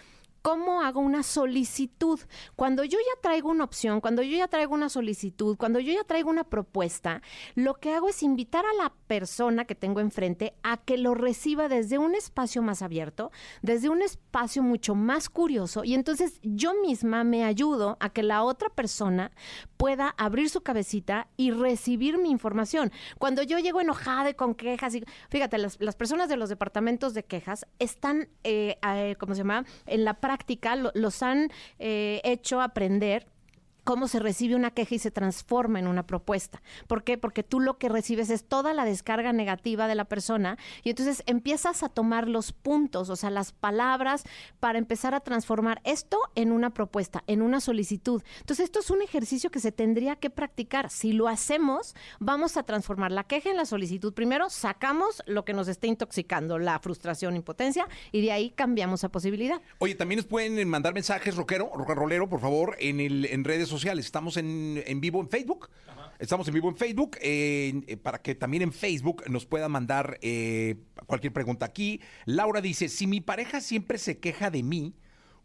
¿Cómo hago una solicitud? Cuando yo ya traigo una opción, cuando yo ya traigo una solicitud, cuando yo ya traigo una propuesta, lo que hago es invitar a la persona que tengo enfrente a que lo reciba desde un espacio más abierto, desde un espacio mucho más curioso y entonces yo misma me ayudo a que la otra persona pueda abrir su cabecita y recibir mi información. Cuando yo llego enojada y con quejas, y fíjate, las, las personas de los departamentos de quejas están, eh, eh, ¿cómo se llama? En la práctica lo- los han eh, hecho aprender cómo se recibe una queja y se transforma en una propuesta. ¿Por qué? Porque tú lo que recibes es toda la descarga negativa de la persona y entonces empiezas a tomar los puntos, o sea, las palabras para empezar a transformar esto en una propuesta, en una solicitud. Entonces, esto es un ejercicio que se tendría que practicar. Si lo hacemos, vamos a transformar la queja en la solicitud. Primero, sacamos lo que nos esté intoxicando, la frustración, impotencia, y de ahí cambiamos a posibilidad. Oye, también nos pueden mandar mensajes, rockero, rollero, por favor, en, el, en redes sociales. Estamos en, en vivo en Facebook. Estamos en vivo en Facebook, eh, eh, para que también en Facebook nos puedan mandar eh, cualquier pregunta aquí. Laura dice, si mi pareja siempre se queja de mí,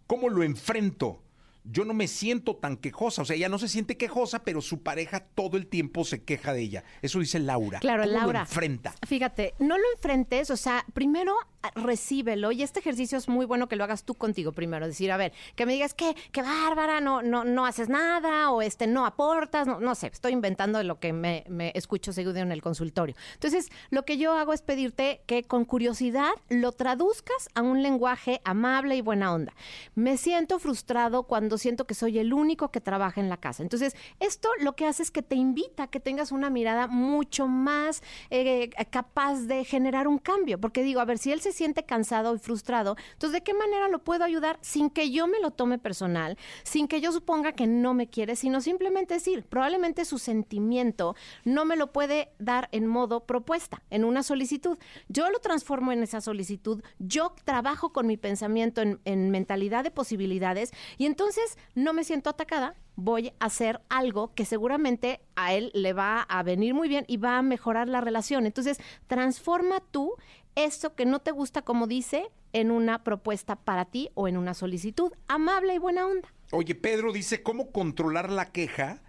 ¿cómo lo enfrento? Yo no me siento tan quejosa, o sea, ella no se siente quejosa, pero su pareja todo el tiempo se queja de ella. Eso dice Laura. Claro, ¿Cómo Laura. lo enfrenta? Fíjate, no lo enfrentes, o sea, primero ah, recíbelo y este ejercicio es muy bueno que lo hagas tú contigo primero, decir, a ver, que me digas que qué bárbara, no no no haces nada o este no aportas, no, no sé, estoy inventando lo que me, me escucho seguido en el consultorio. Entonces, lo que yo hago es pedirte que con curiosidad lo traduzcas a un lenguaje amable y buena onda. Me siento frustrado cuando siento que soy el único que trabaja en la casa. Entonces, esto lo que hace es que te invita a que tengas una mirada mucho más eh, capaz de generar un cambio. Porque digo, a ver, si él se siente cansado y frustrado, entonces, ¿de qué manera lo puedo ayudar sin que yo me lo tome personal, sin que yo suponga que no me quiere, sino simplemente decir, probablemente su sentimiento no me lo puede dar en modo propuesta, en una solicitud. Yo lo transformo en esa solicitud, yo trabajo con mi pensamiento en, en mentalidad de posibilidades y entonces no me siento atacada, voy a hacer algo que seguramente a él le va a venir muy bien y va a mejorar la relación. Entonces, transforma tú eso que no te gusta, como dice, en una propuesta para ti o en una solicitud amable y buena onda. Oye, Pedro dice, ¿cómo controlar la queja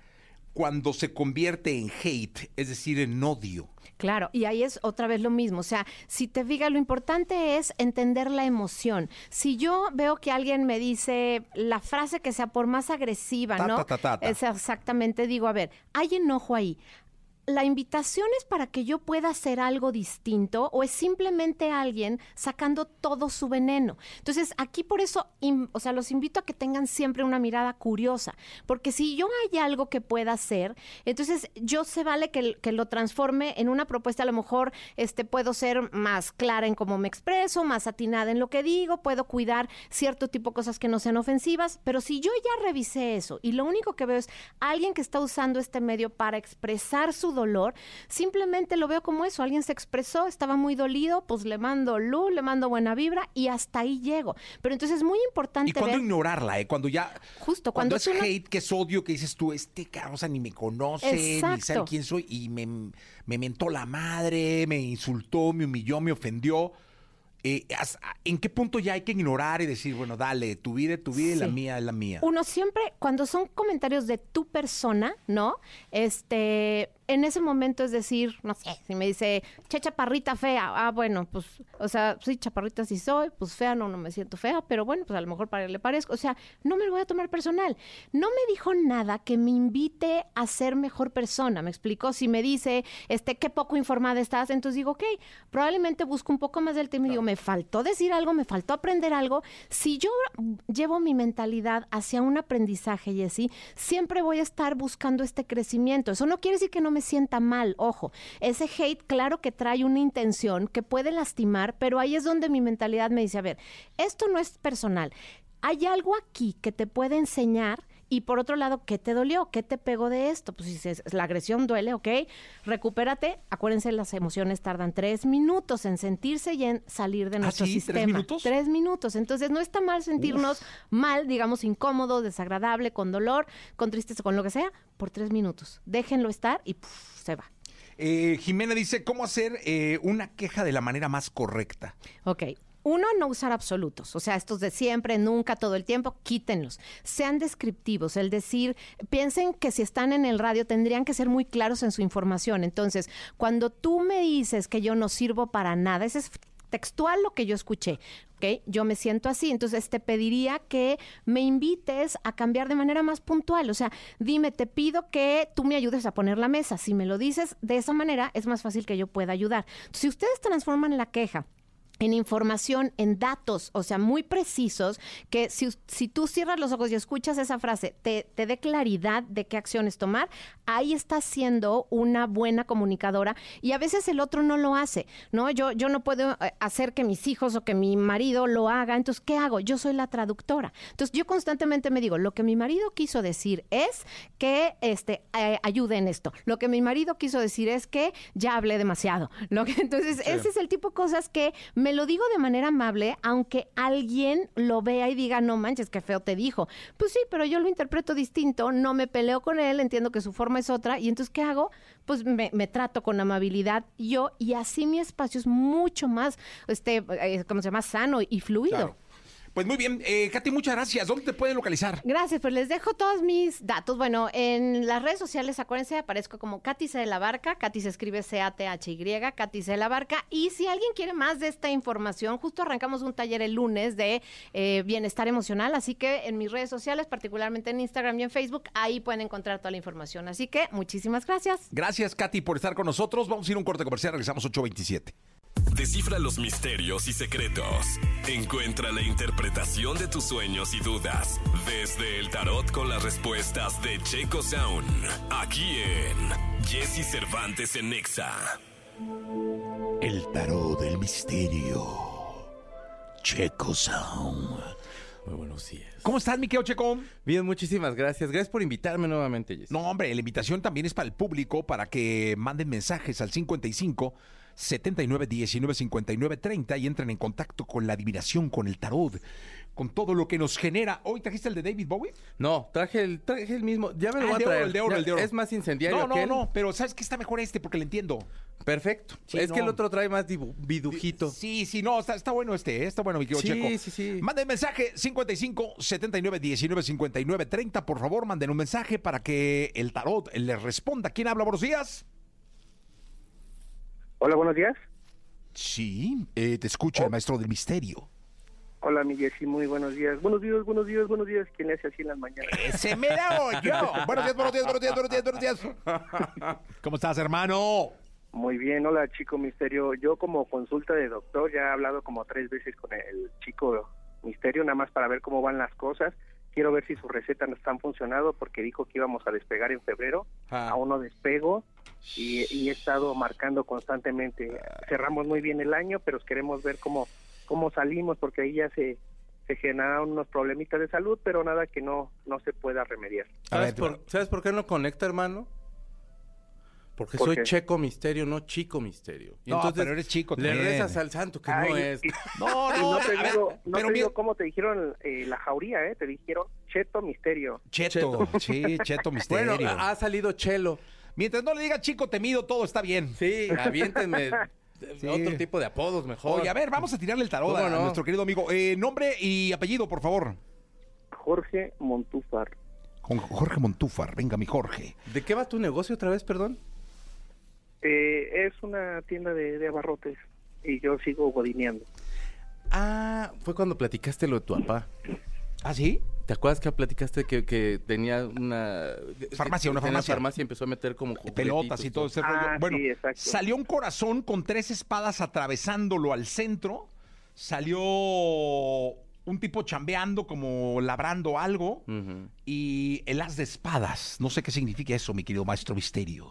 cuando se convierte en hate, es decir, en odio? Claro, y ahí es otra vez lo mismo. O sea, si te fijas, lo importante es entender la emoción. Si yo veo que alguien me dice la frase que sea por más agresiva, Ta, ¿no? ta, ta. Es exactamente, digo, a ver, hay enojo ahí. ¿La invitación es para que yo pueda hacer algo distinto o es simplemente alguien sacando todo su veneno? Entonces, aquí por eso, o sea, los invito a que tengan siempre una mirada curiosa, porque si yo hay algo que pueda hacer, entonces yo se vale que, que lo transforme en una propuesta, a lo mejor este, puedo ser más clara en cómo me expreso, más atinada en lo que digo, puedo cuidar cierto tipo de cosas que no sean ofensivas, pero si yo ya revisé eso y lo único que veo es alguien que está usando este medio para expresar su dolor, simplemente lo veo como eso, alguien se expresó, estaba muy dolido, pues le mando luz, le mando buena vibra y hasta ahí llego. Pero entonces es muy importante ¿Y cuándo ver ignorarla, eh? Cuando ya... justo Cuando, cuando, es no- hate, que es odio, que dices tú, este cabrón, o sea, ni me conoce, ni sabe quién soy, y me, me mentó la madre, me insultó, me humilló, me ofendió. Eh, as- ¿En qué punto ya hay que ignorar y decir, bueno, dale, tu vida es tu vida y la mía es la mía? Uno siempre, cuando son comentarios de tu persona, ¿no? Este, en ese momento es decir, no sé, si me dice, che, chaparrita fea, ah, bueno, pues, o sea, sí, chaparrita sí soy, pues fea no, no me siento fea, pero bueno, pues a lo mejor para él le parezco, o sea, no me lo voy a tomar personal. No me dijo nada que me invite a ser mejor persona, me explicó, si me dice, este, qué poco informada estás, entonces digo, ok, probablemente busco un poco más del tema y digo, me faltó decir algo, me faltó aprender algo. Si yo llevo mi mentalidad hacia un aprendizaje y así, siempre voy a estar buscando este crecimiento. Eso no quiere decir que no me sienta mal, ojo. Ese hate, claro que trae una intención que puede lastimar, pero ahí es donde mi mentalidad me dice, a ver, esto no es personal. Hay algo aquí que te puede enseñar y por otro lado, ¿qué te dolió? ¿Qué te pegó de esto? Pues si se- la agresión duele, ¿ok? Recupérate. Acuérdense, las emociones tardan tres minutos en sentirse y en salir de ¿Ah, nuestro sí? ¿Tres sistema. minutos? Tres minutos. Entonces, no está mal sentirnos mal, digamos, incómodo, desagradable, con dolor, con tristeza, con lo que sea, por tres minutos. Déjenlo estar y se va. Eh, Jimena dice, ¿cómo hacer eh, una queja de la manera más correcta? Ok. Uno, no usar absolutos, o sea, estos de siempre, nunca, todo el tiempo, quítenlos. Sean descriptivos, el decir, piensen que si están en el radio tendrían que ser muy claros en su información. Entonces, cuando tú me dices que yo no sirvo para nada, ese es textual lo que yo escuché. Yo me siento así, entonces te pediría que me invites a cambiar de manera más puntual, o sea, dime, te pido que tú me ayudes a poner la mesa. Si me lo dices de esa manera, es más fácil que yo pueda ayudar. Si ustedes transforman la queja en información, en datos, o sea, muy precisos, que si, si tú cierras los ojos y escuchas esa frase, te, te dé claridad de qué acciones tomar, ahí estás siendo una buena comunicadora y a veces el otro no lo hace, ¿no? Yo, yo no puedo eh, hacer que mis hijos o que mi marido lo haga, entonces, ¿qué hago? Yo soy la traductora. Entonces, yo constantemente me digo, lo que mi marido quiso decir es que este, eh, ayude en esto. Lo que mi marido quiso decir es que ya hablé demasiado. Lo que, entonces, ese es el tipo de cosas que me me lo digo de manera amable, aunque alguien lo vea y diga, no manches, qué feo te dijo. Pues sí, pero yo lo interpreto distinto, no me peleo con él, entiendo que su forma es otra, y entonces, ¿qué hago? Pues me, me trato con amabilidad yo, y así mi espacio es mucho más, este, eh, ¿cómo se llama? Sano y fluido. Pues muy bien, eh, Katy, muchas gracias. ¿Dónde te pueden localizar? Gracias, pues les dejo todos mis datos. Bueno, en las redes sociales, acuérdense, aparezco como Katy C de la Barca. Katy se escribe C-A-T-H-Y, Katy C de la Barca. Y si alguien quiere más de esta información, justo arrancamos un taller el lunes de eh, bienestar emocional. Así que en mis redes sociales, particularmente en Instagram y en Facebook, ahí pueden encontrar toda la información. Así que muchísimas gracias. Gracias, Katy, por estar con nosotros. Vamos a ir a un corte comercial. Regresamos 827. Descifra los misterios y secretos. Encuentra la interpretación de tus sueños y dudas desde el tarot con las respuestas de Checo Sound. Aquí en Jesse Cervantes en Nexa. El tarot del misterio. Checo Sound. Muy buenos días. ¿Cómo estás, mi querido Checo? Bien, muchísimas gracias. Gracias por invitarme nuevamente, Jess. No, hombre, la invitación también es para el público para que manden mensajes al 55 79 19 59 30 y entren en contacto con la adivinación, con el tarot, con todo lo que nos genera. ¿Hoy trajiste el de David Bowie? No, traje el, traje el mismo. Ya me lo Ah, voy a traer. el de oro, Ya, el de oro. Es más incendiario No, no, no, pero ¿sabes qué está mejor este? Porque le entiendo. Perfecto. Sí, es que el otro trae más vidujito. Sí, sí, no, está, está bueno este, ¿eh? está bueno, mi querido Sí, Checo. sí, sí. Manden mensaje 55 79 19 59 30, por favor, manden un mensaje para que el tarot les responda. ¿Quién habla? Buenos días. Hola, buenos días. Sí, eh, te escucha el maestro del misterio. Hola, mi Jessy, muy buenos días. Buenos días, buenos días, buenos días. ¿Quién le hace así en las mañanas? Ese me da yo. buenos días, buenos días, buenos días, buenos días, buenos días. ¿Cómo estás, hermano? Muy bien, hola, chico misterio. Yo como consulta de doctor ya he hablado como tres veces con el chico misterio, nada más para ver cómo van las cosas. Quiero ver si sus recetas están funcionando porque dijo que íbamos a despegar en febrero. Ah. Aún no despego y, y he estado marcando constantemente. Cerramos muy bien el año, pero queremos ver cómo, cómo salimos porque ahí ya se, se generaron unos problemitas de salud, pero nada que no, no se pueda remediar. ¿Sabes, por, ¿Sabes por qué no conecta, hermano? Porque ¿Por soy qué? checo misterio, no chico misterio. Y No, pero eres chico Le también. rezas al santo que Ay, no es. y- No, no, no te ver, digo, no pero te digo cómo te dijeron eh, la jauría, ¿eh? Te dijeron Cheto Misterio. Cheto, sí, Cheto Misterio. Bueno, ha salido chelo. Mientras no le diga chico temido, todo está bien. Sí, aviéntenme Sí. otro tipo de apodos mejor. Oye, a ver, vamos a tirarle el tarot ¿Cómo a no? nuestro querido amigo. Eh, nombre y apellido, por favor. Jorge Montúfar. Con Jorge Montúfar. Venga, mi Jorge. ¿De qué va tu negocio otra vez, perdón? Eh, es una tienda de, de abarrotes y yo sigo godineando. Ah, fue cuando platicaste lo de tu papá. ¿Ah, sí? ¿Te acuerdas que platicaste que, que tenía una Farmacia, una farmacia. farmacia empezó a meter como Pelotas y todo ese rollo. Ah, Bueno, sí, salió un corazón con tres espadas atravesándolo al centro. Salió un tipo chambeando, como labrando algo. Y el as de espadas. No sé qué significa eso, mi querido maestro misterio.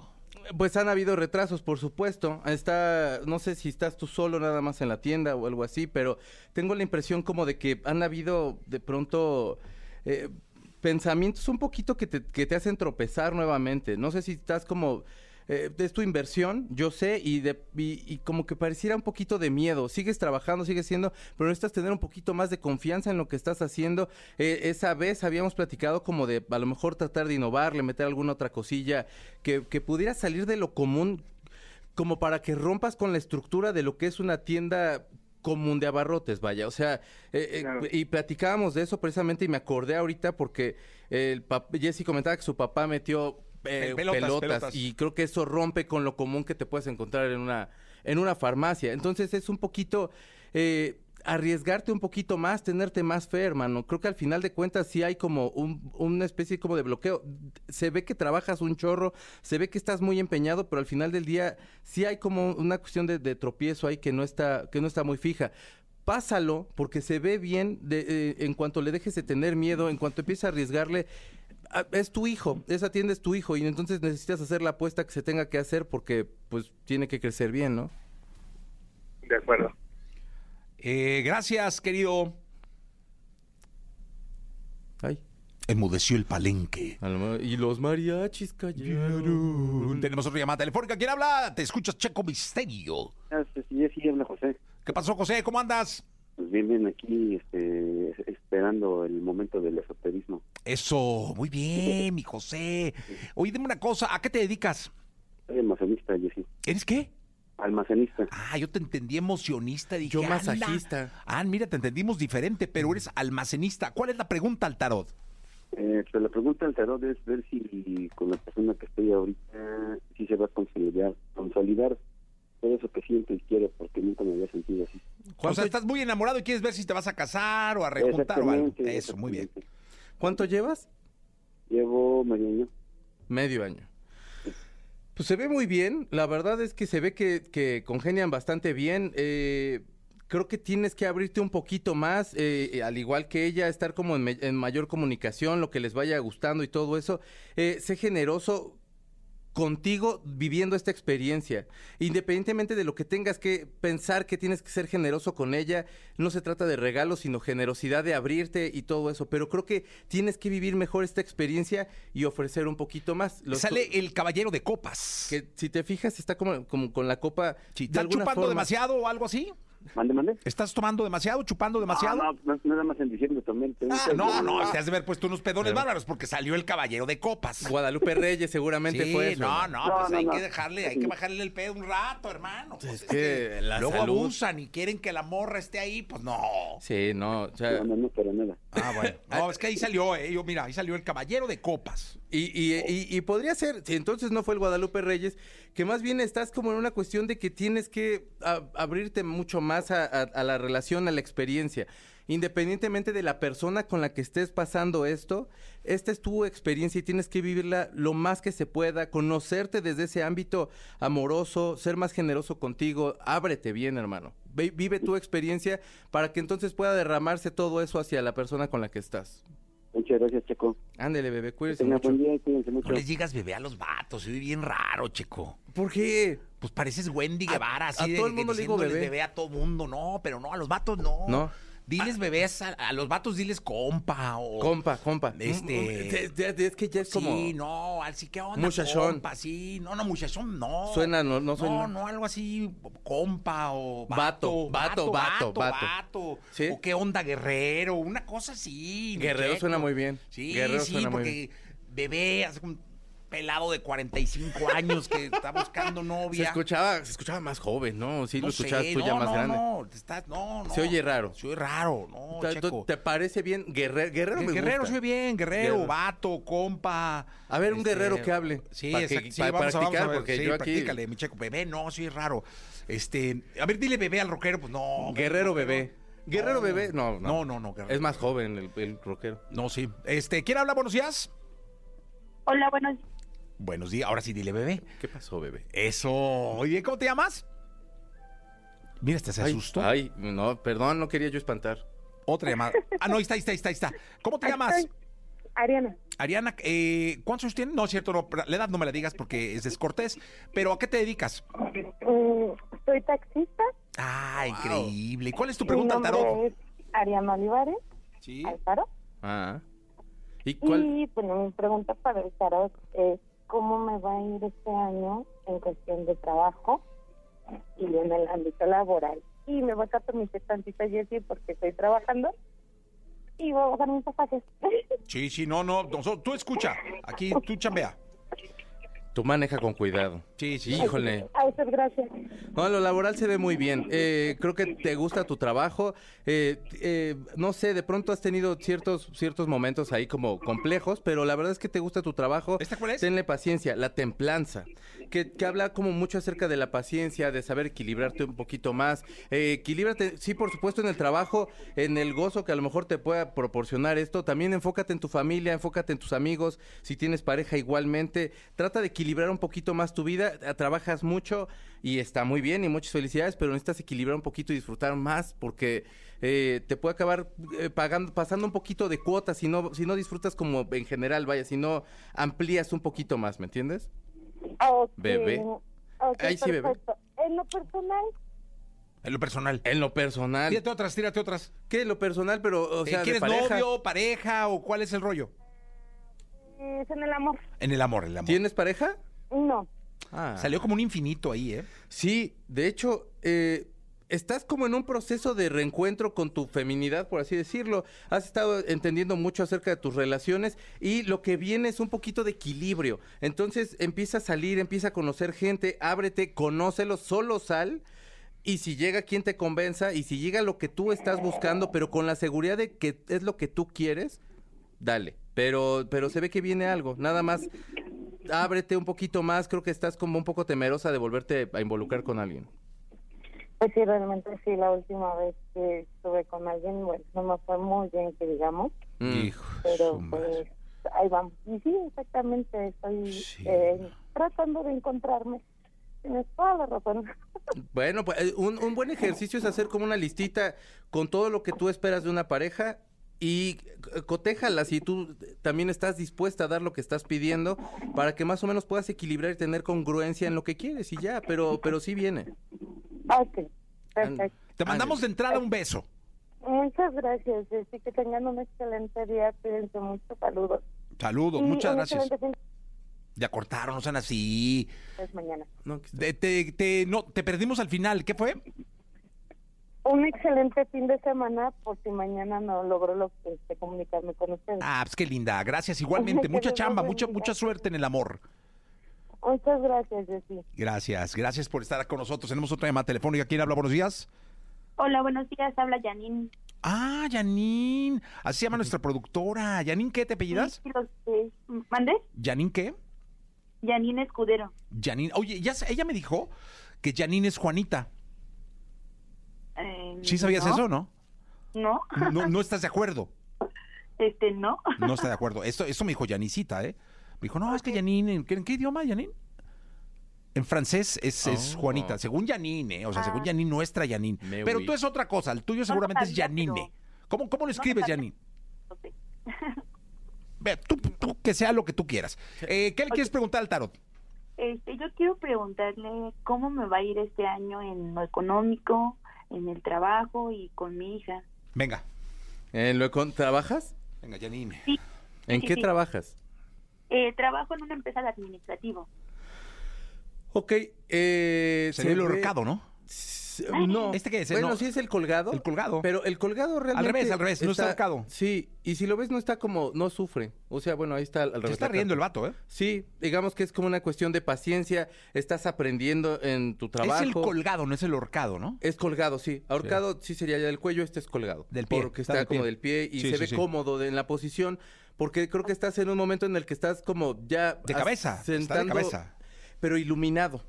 Pues han habido retrasos, por supuesto. Está, no sé si estás tú solo nada más en la tienda o algo así, pero tengo la impresión como de que han habido de pronto eh, pensamientos un poquito que te, que te hacen tropezar nuevamente. No sé si estás como eh, es tu inversión, yo sé, y, de, y, como que pareciera un poquito de miedo. Sigues trabajando, sigues siendo, pero necesitas tener un poquito más de confianza en lo que estás haciendo. Eh, esa vez habíamos platicado como de a lo mejor tratar de innovarle, meter alguna otra cosilla que, que pudiera salir de lo común, como para que rompas con la estructura de lo que es una tienda común de abarrotes, vaya. O sea, eh, eh, y platicábamos de eso precisamente y me acordé ahorita porque el pap- Jesse comentaba que su papá metió eh, Pel- pelotas, pelotas, pelotas. y creo que eso rompe con lo común que te puedes encontrar en una en una farmacia. Entonces es un poquito eh, arriesgarte un poquito más, tenerte más fe, hermano. Creo que al final de cuentas sí hay como un- una especie como de bloqueo. Se ve que trabajas un chorro, se ve que estás muy empeñado, pero al final del día sí hay como una cuestión de, tropiezo ahí que no está que no está muy fija. Pásalo porque se ve bien de, eh, en cuanto le dejes de tener miedo, en cuanto empieces a arriesgarle. Es tu hijo, esa tienda es tu hijo y entonces necesitas hacer la apuesta que se tenga que hacer porque pues tiene que crecer bien, ¿no? De acuerdo. Eh, gracias, querido. Ay, Enmudeció el palenque. y los mariachis cayeron. Tenemos otra llamada telefónica. ¿Quién habla? Te escuchas, Checo Misterio. Sí, sí, habla José. ¿Qué pasó, José? ¿Cómo andas? Pues bien, bien, aquí este, esperando el momento del esoterismo. Eso, muy bien, mi José. Oye, dime una cosa, ¿a qué te dedicas? Soy almacenista, Jessy. ¿Eres qué? Almacenista. Ah, yo te entendí emocionista. Dije, Yo "Anda". masajista. Ah, mira, te entendimos diferente, pero eres almacenista. ¿Cuál es la pregunta al tarot? Eh, pero la pregunta del tarot es ver si con la persona que estoy ahorita, si se va a consolidar, consolidar todo eso que siento y quiero, porque nunca me había sentido así. O sea, estás muy enamorado y quieres ver si te vas a casar o a rejuntar o algo. Eso, muy bien. ¿Cuánto llevas? Llevo medio año. Medio año. Pues se ve muy bien, la verdad es que se ve que, congenian bastante bien. eh, creo que tienes que abrirte un poquito más, eh, al igual que ella, estar como en, en mayor comunicación, lo que les vaya gustando y todo eso. Eh, sé generoso contigo viviendo esta experiencia. Independientemente de lo que tengas que pensar que tienes que ser generoso con ella, no se trata de regalos, sino generosidad de abrirte y todo eso. Pero creo que tienes que vivir mejor esta experiencia y ofrecer un poquito más. Los- Sale el caballero de copas. que si te fijas está como, como con la copa. de ¿Estás alguna chupando forma- demasiado o algo así? Mande, mande. ¿Estás tomando demasiado, chupando demasiado? No, no, no, nada más en diciembre tomé. el- Ah, no, no, te has de haber puesto unos pedones Pero- bárbaros porque salió el caballero de copas. Guadalupe Reyes seguramente Sí, fue eso. no, no, No, pues no, hay no. que dejarle, hay que bajarle el pedo un rato, hermano. Pues Es que la luego salud- abusan y quieren que la morra esté ahí, pues no. Sí, no, o sea, No, no, no, para nada. Ah, bueno. No, es que ahí salió, eh. Yo, mira, ahí salió el caballero de copas. Y, y, y- y podría ser, si entonces no fue el Guadalupe Reyes, que más bien estás como en una cuestión de que tienes que a- abrirte mucho más a, a- la relación, a la experiencia. Independientemente de la persona con la que estés pasando esto, esta es tu experiencia y tienes que vivirla lo más que se pueda, conocerte desde ese ámbito amoroso, ser más generoso contigo, ábrete bien, hermano. Ve- vive tu experiencia para que entonces pueda derramarse todo eso hacia la persona con la que estás. Muchas gracias, Checo. Ándele, bebé, cuídese Tenga mucho. buen día cuídense mucho. No les digas bebé a los vatos, soy bien raro, checo. ¿Por qué? Pues pareces Wendy Guevara, así a de- todo el mundo le digo diciéndoles bebé. a todo mundo, no, pero no, a los vatos no. No. Diles bebés, a, a los vatos diles compa o... Compa, compa. Este- Mm, mm, Es que ya es como. Sí, no, así que onda, Muchachón. compa, sí, no, no, muchachón, no. Suena, no, no suena. No, no, algo así, compa o Vato, vato, vato, vato. vato. ¿Sí? O qué onda, guerrero, una cosa así. Guerrero suena muy bien. Sí, Guerrero sí, suena muy porque bebé, hace un pelado de 45 años que está buscando Se novia. escuchaba, se escuchaba más joven, ¿no? Sí, No lo escuchabas sé, tú ya más no, grande. No, estás, no, no. Se oye raro. Se oye raro, no, ¿Te- checo. ¿Te parece bien? Guerrero, guerrero me Guerrero, gusta. soy bien, guerrero, Guerrero. vato, compa. A ver, un Este, guerrero que hable. Sí, Pa' que- exacto, sí, pa' vamos a- vamos a practicar, ver, porque sí, yo aquí- practícale, mi checo. Bebé, no, soy raro. Este, a ver, dile bebé al rockero, pues no. Guerrero bebé. Guerrero bebé, no, no. No, no, no, guerrero. Es más joven el, el rockero. No, sí. Este, ¿quién habla? Buenos días. Hola, buenos Buenos días, ahora sí dile bebé. ¿Qué pasó, bebé? Eso. Muy bien, ¿cómo te llamas? Mira, este se Ay, asustó. Ay, no, perdón, no quería yo espantar. Otra llamada. Ah, no, ahí está, ahí está, ahí está, ahí está. ¿Cómo te llamas? Estoy- Ariana, Ariana, eh, ¿cuántos años tienes? No, es cierto, no, la edad no me la digas porque es descortés, pero ¿a qué te dedicas? mm, soy taxista. Ah, increíble. ¿Y cuál es tu pregunta al nombre tarot? es Ariana Olivares, Sí. Alfaro. Ah. ¿Y cuál? Y bueno, mi pregunta para el tarot es cómo me va a ir este año en cuestión de trabajo y en el ámbito laboral. Y me voy a permitir tantito, Jessy, porque estoy trabajando y voy a bajar mis pasajes. Sí, sí, no, no, tú escucha, aquí tú chambea. Tú maneja con cuidado. Sí, sí. Híjole. A usted, gracias. No, lo laboral se ve muy bien. Eh, creo que te gusta tu trabajo. Eh, eh, no sé, de pronto has tenido ciertos, ciertos momentos ahí como complejos, pero la verdad es que te gusta tu trabajo. ¿Esta cuál es? Tenle paciencia, la templanza, que, que habla como mucho acerca de la paciencia, de saber equilibrarte un poquito más. Eh, equilíbrate, sí, por supuesto, en el trabajo, en el gozo que a lo mejor te pueda proporcionar esto. También enfócate en tu familia, enfócate en tus amigos, si tienes pareja igualmente. Trata de equilibrar un poquito más tu vida. Eh, Trabajas mucho y está muy bien y muchas felicidades, pero necesitas equilibrar un poquito y disfrutar más porque eh, te puede acabar eh, pagando, pasando un poquito de cuotas si no, si no disfrutas como en general, vaya, si no amplías un poquito más, ¿me entiendes? Bebé. Ahí sí, bebé. En lo personal, En lo personal. En lo personal. Tírate otras, tírate otras. ¿Qué? En lo personal, pero, o Eh, sea, de ¿Quieres pareja. novio, pareja o cuál es el rollo? Es en el amor. En el amor, el amor. ¿Tienes pareja? No. Ah. Salió como un infinito ahí, ¿eh? Sí, de hecho, eh, estás como en un proceso de reencuentro con tu feminidad, por así decirlo. Has estado entendiendo mucho acerca de tus relaciones y lo que viene es un poquito de equilibrio. Entonces empieza a salir, empieza a conocer gente, ábrete, conócelo, solo sal. Y si llega quien te convenza y si llega lo que tú estás buscando, pero con la seguridad de que es lo que tú quieres, dale. Pero, pero se ve que viene algo. Nada más ábrete un poquito más. Creo que estás como un poco temerosa de volverte a involucrar con alguien. Pues sí, realmente sí, la última vez que estuve con alguien, bueno, no me fue muy bien, que digamos, Mm. pero pues ahí vamos. Y sí, exactamente, estoy eh, tratando de encontrarme. Tienes toda la razón. Bueno, pues eh, un, un buen ejercicio es hacer como una listita con todo lo que tú esperas de una pareja y eh, cotéjala si tú también estás dispuesta a dar lo que estás pidiendo para que más o menos puedas equilibrar y tener congruencia en lo que quieres y ya, pero, pero sí viene. Ok, perfecto. Te mandamos de entrada un beso. Muchas gracias, Jessy. Que tengan un excelente día. Cuídense mucho. Saludos. Saludos, Y muchas gracias. Ya cortaron, no sean así. de mañana. Te, te, te- no, te perdimos al final. ¿Qué fue? Un excelente fin de semana, por si mañana no logro lo que este, comunicarme con ustedes. Ah, pues qué linda. Gracias igualmente. Mucha chamba, mucha, mucha suerte en el amor. Muchas gracias, Jessy. Gracias, gracias por estar con nosotros. Tenemos otra llamada telefónica. ¿Quién habla? Buenos días. Hola, buenos días. Habla Janine. Ah, Janine. Así se llama nuestra productora. ¿Janine qué te apellidas? Sí, los que- ¿Mande? ¿Janine qué? Janine Escudero. Janine. Oye, ya, ella me dijo que Janine es Juanita. Eh, ¿Sí sabías no, eso o no? No, no? No estás de acuerdo. este, no. No está de acuerdo. Esto, eso me dijo Janicita, ¿eh? Me dijo, no, es que Janine, ¿en qué, en qué idioma, Janine? En francés es, es Oh. Juanita, según Janine, ¿eh? o sea, según Ah. Janine, nuestra Janine. Me Pero tú es otra cosa, el tuyo seguramente es Janine. ¿Cómo, ¿Cómo lo escribes. Janine? Ve, tú, tú, que sea lo que tú quieras. Eh, ¿Qué le quieres preguntar al tarot? Este, yo quiero preguntarle cómo me va a ir este año en lo económico, en el trabajo y con mi hija. Venga. ¿En lo econ- ¿Trabajas? Venga, Janine. Sí. ¿En Sí, qué sí. trabajas? Eh, trabajo en una empresa de administrativo. Ok, eh... Sería el horcado, ¿no? No. ¿Este qué es? Bueno, No. sí es el colgado. El colgado. Pero el colgado realmente... revés, al revés, no está ahorcado. Sí, y si lo ves no está como... No sufre. O sea, bueno, ahí está al Se revés. está la riendo el vato, ¿eh? Sí, digamos que es como una cuestión de paciencia. Estás aprendiendo en tu trabajo. Es el colgado, no es el horcado, ¿no? Es colgado, sí. Ahorcado sí. sería ya del cuello, este es colgado. Del pie, Porque está está, del como pie. del pie y Sí, se sí, ve sí. cómodo de- en la posición. Porque creo que estás en un momento en el que estás como ya... De cabeza, está de sentando, cabeza. Pero iluminado.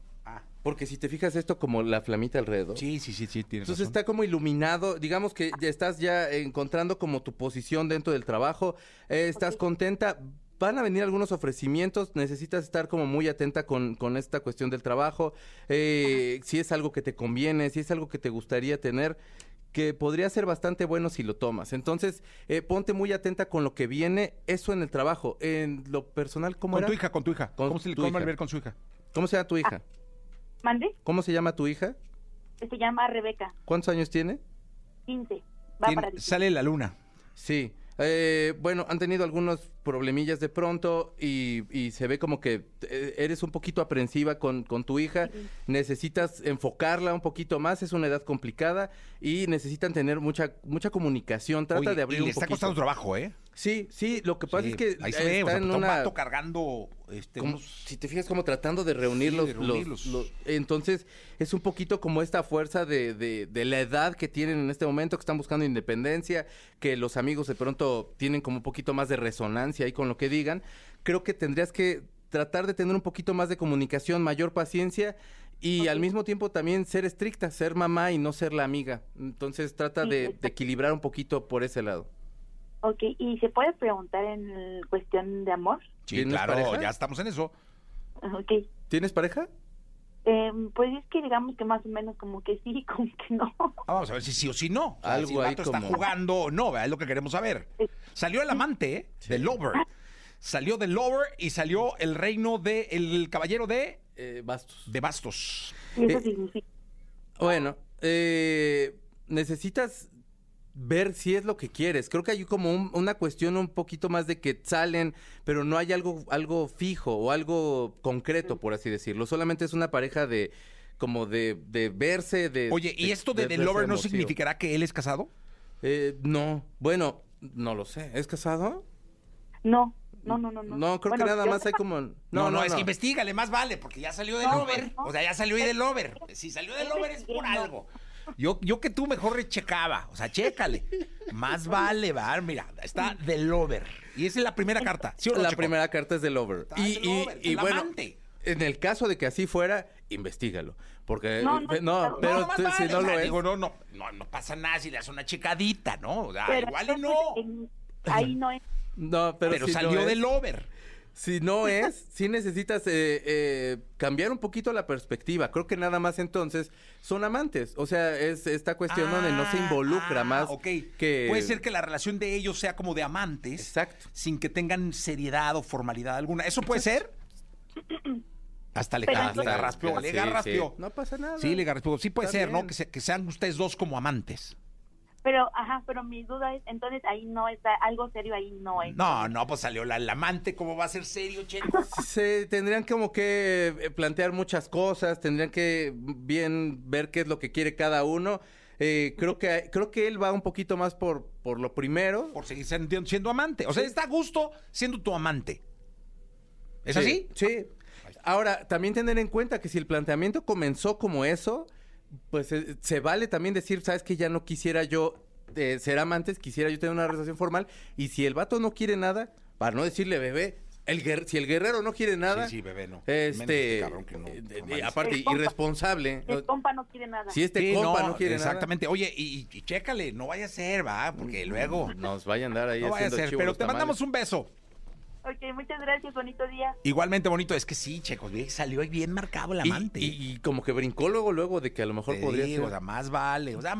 Ah. Porque si te fijas esto como la flamita alrededor. Sí, sí, sí, sí, tienes Entonces razón. está como iluminado, digamos que ya estás ya encontrando como tu posición dentro del trabajo, eh, estás contenta, van a venir algunos ofrecimientos, necesitas estar como muy atenta con, con esta cuestión del trabajo, eh, si es algo que te conviene, si es algo que te gustaría tener, que podría ser bastante bueno si lo tomas. Entonces, eh, ponte muy atenta con lo que viene, eso en el trabajo, en lo personal, ¿cómo Con era? tu hija, con tu hija. Con ¿Cómo se le tu cómo hija. le ver con su hija? ¿Cómo se llama tu hija? ¿Mande? ¿Cómo se llama tu hija? Se llama Rebeca, ¿Cuántos años tiene? 15. Va Tiene- para 16. sale la luna. Sí. Eh, bueno, han tenido algunos problemillas de pronto y, y se ve como que eh, eres un poquito aprensiva con, con tu hija. Necesitas enfocarla un poquito más. Es una edad complicada y necesitan tener mucha mucha comunicación. Trata Oye, de abrir y le un está poquito. costando trabajo, ¿eh? Sí, sí. Lo que pasa Sí, es que ahí se ve, o sea, en está un cargando este, como- unos- si te fijas como tratando de reunir Sí, los, de los- reunirlos. los- entonces es un poquito como esta fuerza de, de- de la edad que tienen en este momento que están buscando independencia que los amigos de pronto tienen como un poquito más de resonancia ahí con lo que digan creo que tendrías que tratar de tener un poquito más de comunicación mayor paciencia y al mismo tiempo también ser estricta ser mamá y no ser la amiga entonces trata Sí, de, equilibrar un poquito por ese lado Ok, ¿y se puede preguntar en cuestión de amor? Sí, ¿Tienes claro, pareja? ya estamos en eso. Ok. ¿tienes pareja? Eh, pues es que digamos que más o menos como que sí, como que no. Vamos a ver si sí o si no. O sea, Algo si el ahí vato está jugando o no, ¿verdad? es lo que queremos saber. Salió el amante ¿eh? del Lover. Salió del Lover y salió el reino de el caballero de Eh, bastos de bastos. Y eso Eh, significa. Bueno, eh, necesitas ver si es lo que quieres. Creo que hay como un- una cuestión un poquito más de que salen, pero no hay algo, algo fijo o algo concreto, por así decirlo. Solamente es una pareja de como de, de verse, de... Oye, ¿y esto de, The Lover no significará que él es casado? Eh, no, bueno, no lo sé. ¿Es casado? No, no, no, no. No, No, creo Bueno, que nada más hay como... No, no, es que investigale, más vale, porque ya salió del No, over. no. O sea, ya salió ahí del over. Si salió del over es por algo. Yo, yo que tú mejor rechecaba. O sea, chécale. Más vale, va. Mira, está del over. Y esa es la primera carta. ¿sí o no, la Checo? primera carta es del over. Está Y, del y- over, y el bueno, amante. en el caso de que así fuera, investigalo. Porque, No, no, no, no, pero si no o sea, lo es... digo, no, no, no, no pasa nada si le haces una checadita, ¿no? O sea, Pero igual y no. en- ahí no es. No, pero, Pero, si no salió es- del over. Si no es, sí necesitas eh, eh, cambiar un poquito la perspectiva. Creo que nada más entonces son amantes. O sea, es esta cuestión donde no se involucra Ah, más ok. que... Puede ser que la relación de ellos sea como de amantes. Exacto. Sin que tengan seriedad o formalidad alguna. ¿Eso puede ser? Hasta le, Pero le garraspeó, le Sí. No pasa nada. Sí, le garraspeó. Sí puede Está ser, ¿no? Que, se- que sean ustedes dos como amantes. Pero, ajá, pero mi duda es, entonces ahí no está, algo serio ahí no es. No, no, pues salió la, el amante. ¿Cómo va a ser serio, Checo? Se tendrían como que eh, plantear muchas cosas, tendrían que bien ver qué es lo que quiere cada uno. Eh, creo que creo que él va un poquito más por, por lo primero. Por seguir siendo, siendo amante. O sea, Sí. está a gusto siendo tu amante. ¿Es Sí, así? Sí. Ahora, también tener en cuenta que si el planteamiento comenzó como eso, pues eh, se vale también decir, sabes que ya no quisiera yo eh, ser amantes, quisiera yo tener una relación formal. Y si el vato no quiere nada, para no decirle bebé, el guer- si el guerrero no quiere nada, Sí, sí, bebé, no. Este, este cabrón que no eh, eh, aparte compa. irresponsable. El compa no quiere nada. Si este Sí, compa no, quiere exactamente. Oye, y, y chécale, no vaya a ser, va, porque luego nada, nos vaya a andar ahí no vaya a ser. Pero te mandamos un beso. Ok, muchas gracias, bonito día. Igualmente bonito, es que sí, que salió ahí bien marcado el amante. Y, y como que brincó luego, luego de que a lo mejor Te podría digo, ser. O sea, más vale. O sea,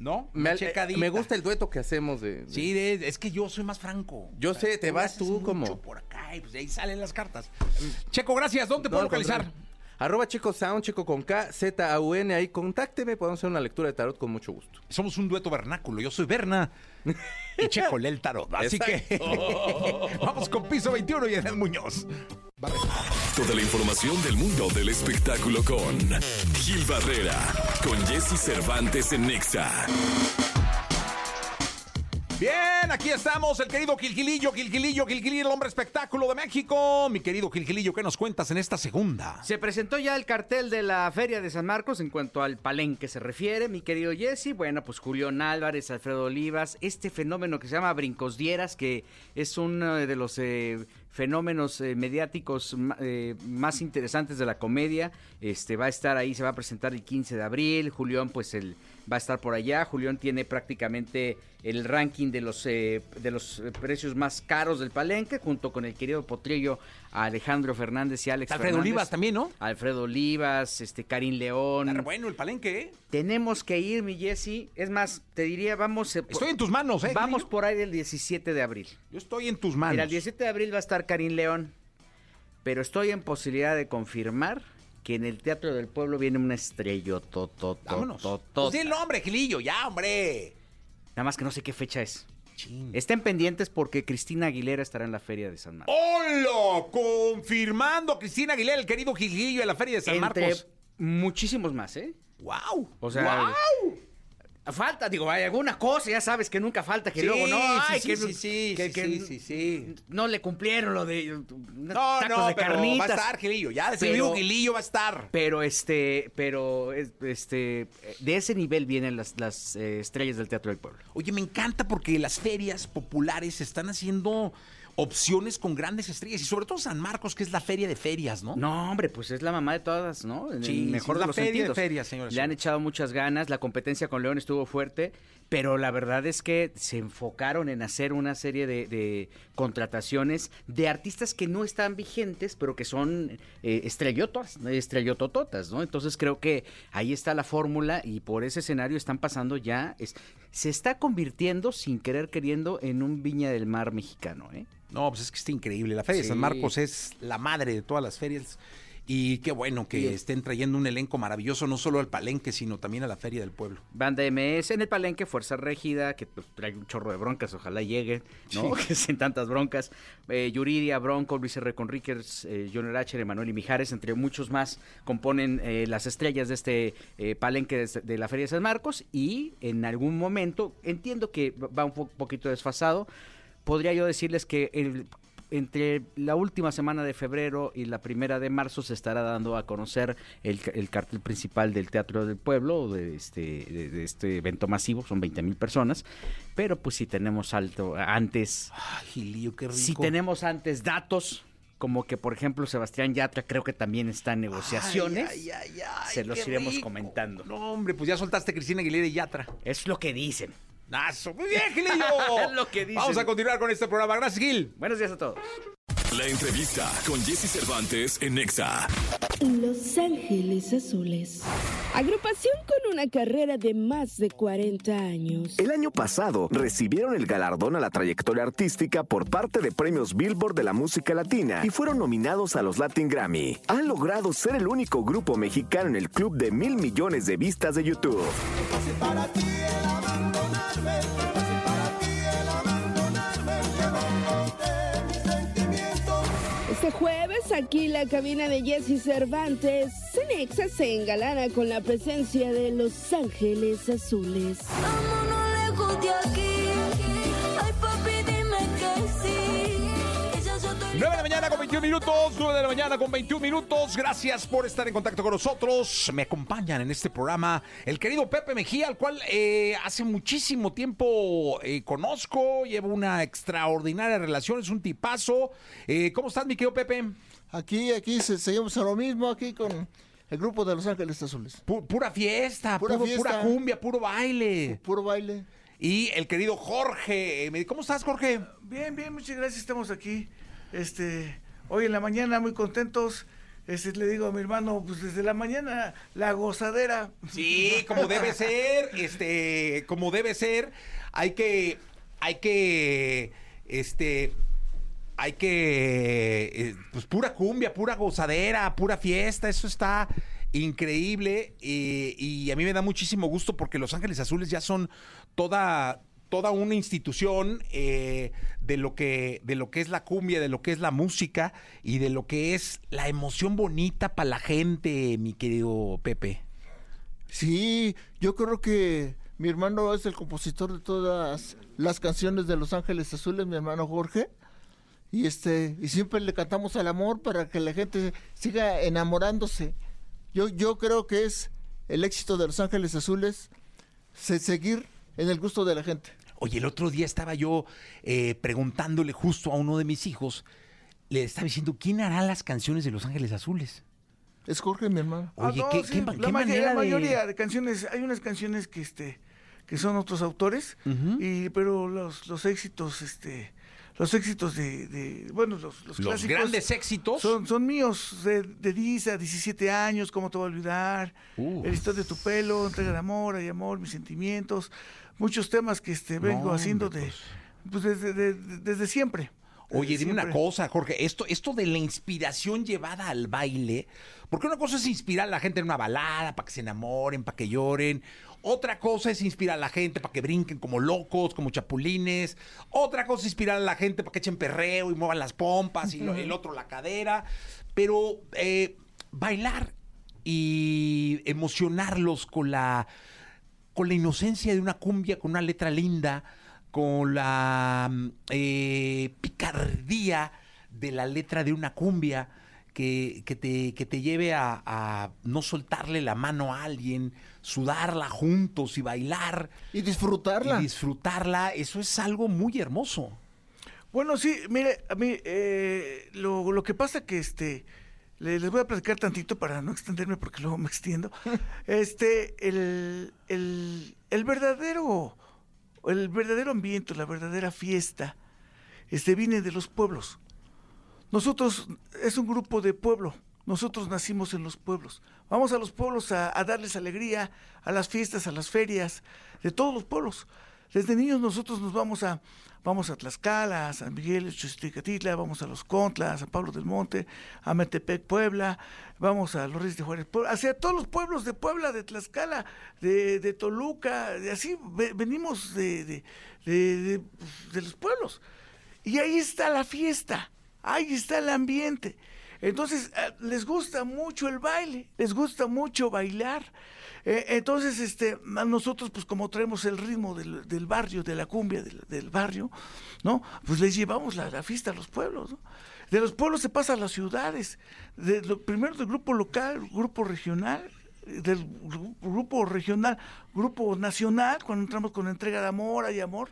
¿no? me, eh, me gusta el dueto que hacemos de, de- Sí, de- es que yo soy más franco. Yo sé, te vas tú mucho como- por acá y pues ahí salen las cartas. Checo, gracias. ¿Dónde No, puedo al localizar? contrario. Arroba Checo Sound, Checo con K, Z, A, U, N, ahí contácteme, podemos hacer una lectura de tarot con mucho gusto. Somos un dueto vernáculo. Yo soy Berna y Checo lee el tarot. Así que vamos con piso 21 y Edel Muñoz. Toda la información del mundo del espectáculo con Gil Barrera, con Jesse Cervantes en Nexa. Bien, aquí estamos, el querido Gilgilillo, Gilgilillo, Gilgilillo, el hombre espectáculo de México. Mi querido Gilgilillo, ¿qué nos cuentas en esta segunda? Se presentó ya el cartel de la Feria de San Marcos en cuanto al palenque se refiere, mi querido Jesse. Bueno, pues Julián Álvarez, Alfredo Olivas, este fenómeno que se llama Brincos Dieras, que es uno de los eh, fenómenos eh, mediáticos eh, más interesantes de la comedia. Este va a estar ahí, se va a presentar el 15 de abril. Julián, pues el va a estar por allá. Julián tiene prácticamente el ranking de los eh, de los eh, precios más caros del palenque, junto con el querido Potrillo Alejandro Fernández y Alex Alfredo Fernández. Olivas también, ¿no? Alfredo Olivas, este Karim León. Está bueno el palenque, ¿eh? Tenemos que ir, mi Jesse. Es más, te diría, vamos. eh, por- Estoy en tus manos, ¿eh? Vamos por ahí el 17 de abril. Yo estoy en tus manos. Mira, el 17 de abril va a estar Karim León. Pero estoy en posibilidad de confirmar que en el Teatro del Pueblo viene una estrella. Vámonos. Pues el nombre, Gilillo, ya, hombre. Nada más que no sé qué fecha es. Estén pendientes porque Cristina Aguilera estará en la Feria de San Marcos. ¡Hola! Confirmando Cristina Aguilera, el querido Gilillo de la Feria de San Entre Marcos. muchísimos más, ¿eh? ¡Wow! O sea, ¡Wow! Falta, digo, hay alguna cosa, ya sabes que nunca falta, que Sí, luego no, ay, sí, que, sí, sí, que- que sí, sí, sí. no le cumplieron lo de No, tacos no, de pero carnitas. va a estar Gilillo. Ya, pero, Gilillo va a estar. Pero este, pero es- este, de ese nivel vienen las, las eh, estrellas del Teatro del Pueblo. Oye, me encanta porque las ferias populares están haciendo opciones con grandes estrellas y sobre todo San Marcos, que es la feria de ferias, ¿no? No, hombre, pues es la mamá de todas, ¿no? En Sí, mejor de la los feria de sentidos. ferias, señores. Le han echado muchas ganas, la competencia con León estuvo fuerte, pero la verdad es que se enfocaron en hacer una serie de, de contrataciones de artistas que no están vigentes, pero que son eh, estrellotas, estrellotototas, ¿no? Entonces creo que ahí está la fórmula y por ese escenario están pasando ya, es- se está convirtiendo sin querer queriendo en un Viña del Mar mexicano, ¿eh? No, pues es que está increíble. La Feria de. San Marcos es la madre de todas las ferias. Y qué bueno que estén trayendo un elenco maravilloso, no solo al palenque, sino también a la Feria del Pueblo. Banda MS en el Palenque, Fuerza Régida, que pues, trae un chorro de broncas, ojalá llegue, ¿no? Que sin tantas broncas. Eh, Yuridia, Bronco, Luis R. Conríquez, eh, Junior H., Emanuel y Mijares, entre muchos más, componen eh, las estrellas de este eh, Palenque de, de la Feria de San Marcos. Y en algún momento, entiendo que va un po- poquito desfasado, podría yo decirles que el- entre la última semana de febrero y la primera de marzo se estará dando a conocer el, ca- el cartel principal del Teatro del Pueblo, de este, de, de este evento masivo, son 20 mil personas, pero pues si tenemos alto antes, Ay, Gilillo, qué rico. si tenemos antes datos, como que por ejemplo Sebastián Yatra creo que también está en negociaciones, Ay, ay, ay, ay, se los iremos rico. comentando. No, hombre, pues ya soltaste a Cristina Aguilera y Yatra. Es lo que dicen. ¡Nazo! Muy bien, Gilillo. Es lo que dicen. Vamos a continuar con este programa. Gracias, Gil. Buenos días a todos. La entrevista con Jesse Cervantes en Nexa. Los Ángeles Azules. Agrupación con una carrera de más de 40 años. El año pasado recibieron el galardón a la trayectoria artística por parte de premios Billboard de la música latina y fueron nominados a los Latin Grammy. Han logrado ser el único grupo mexicano en el club de mil millones de vistas de YouTube. Este jueves, aquí la cabina de Jesse Cervantes, Cenexa se engalana con la presencia de Los Ángeles Azules. Lejos de aquí. 9 de la mañana con 21 minutos, 9 de la mañana con 21 minutos. Gracias por estar en contacto con nosotros. Me acompañan en este programa el querido Pepe Mejía, al cual eh, hace muchísimo tiempo eh, conozco. Llevo una extraordinaria relación, es un tipazo. Eh, ¿Cómo estás, mi querido Pepe? Aquí, aquí se- seguimos a lo mismo, aquí con el grupo de Los Ángeles Azules. Pu- pura fiesta, Pura puro- fiesta. pura cumbia, puro baile. Puro baile. Y el querido Jorge. eh, ¿Cómo estás, Jorge? Bien, bien, muchas gracias, estamos aquí. Este, hoy en la mañana muy contentos. Este, le digo a mi hermano, pues desde la mañana la gozadera. Sí, como debe ser, este, como debe ser, hay que, hay que, este, hay que, eh, pues pura cumbia, pura gozadera, pura fiesta, eso está increíble y, y a mí me da muchísimo gusto porque Los Ángeles Azules ya son toda toda una institución eh, de lo que de lo que es la cumbia, de lo que es la música y de lo que es la emoción bonita para la gente, mi querido Pepe. Sí, yo creo que mi hermano es el compositor de todas las canciones de Los Ángeles Azules, mi hermano Jorge. Y este, y siempre le cantamos al amor para que la gente siga enamorándose. Yo, yo creo que es el éxito de Los Ángeles Azules se- seguir en el gusto de la gente. Oye, el otro día estaba yo eh, preguntándole justo a uno de mis hijos, le estaba diciendo, ¿quién hará las canciones de Los Ángeles Azules? Es Jorge, mi hermano. Ah, Oye, no, ¿qué, sí, qué- la, qué manera la mayoría de canciones, hay unas canciones que este que son otros autores, y pero los, los éxitos, este, los éxitos de, de- bueno, los, los, Los clásicos grandes éxitos. son, son míos, de, de 10 a 17 años, ¿cómo te voy a olvidar? Uh. El historia de tu pelo, entrega de amor, hay amor, mis sentimientos, muchos temas que este vengo No, haciendo de, pues desde, de- de- desde siempre. Oye, Desde dime una cosa, Jorge, esto, esto de la inspiración llevada al baile, porque una cosa es inspirar a la gente en una balada para que se enamoren, para que lloren, otra cosa es inspirar a la gente para que brinquen como locos, como chapulines, otra cosa es inspirar a la gente para que echen perreo y muevan las pompas y lo- el otro la cadera, pero eh, bailar y emocionarlos con la con la inocencia de una cumbia, con una letra linda, con la eh, picardía de la letra de una cumbia que, que te, que te lleve a, a no soltarle la mano a alguien, sudarla juntos y bailar. Y disfrutarla. Y disfrutarla, eso es algo muy hermoso. Bueno, sí, mire, a mí eh, lo, lo que pasa que este le- les voy a platicar tantito para no extenderme porque luego me extiendo. Este, el, el, el verdadero, el verdadero ambiente, la verdadera fiesta, este viene de los pueblos. Nosotros es un grupo de pueblo. Nosotros nacimos en los pueblos. Vamos a los pueblos a, darles alegría, a las fiestas, a las ferias, de todos los pueblos. Desde niños nosotros nos vamos a, vamos a Tlaxcala, a San Miguel, Chusticatitla, vamos a Los Contlas, a San Pablo del Monte, a Metepec, Puebla, vamos a Los Reyes de Juárez, Puebla, hacia todos los pueblos de Puebla, de Tlaxcala, de, de Toluca, de así ve- venimos de, de, de- de los pueblos. Y ahí está la fiesta, ahí está el ambiente. Entonces, eh, les gusta mucho el baile, les gusta mucho bailar. Eh, entonces, este, nosotros, pues como traemos el ritmo del, barrio, de la cumbia del, barrio, ¿no? Pues les llevamos la, fiesta a los pueblos, ¿no? De los pueblos se pasa a las ciudades. Primero del grupo local, grupo regional, del gru- grupo regional, grupo nacional, cuando entramos con entrega de amor, hay amor,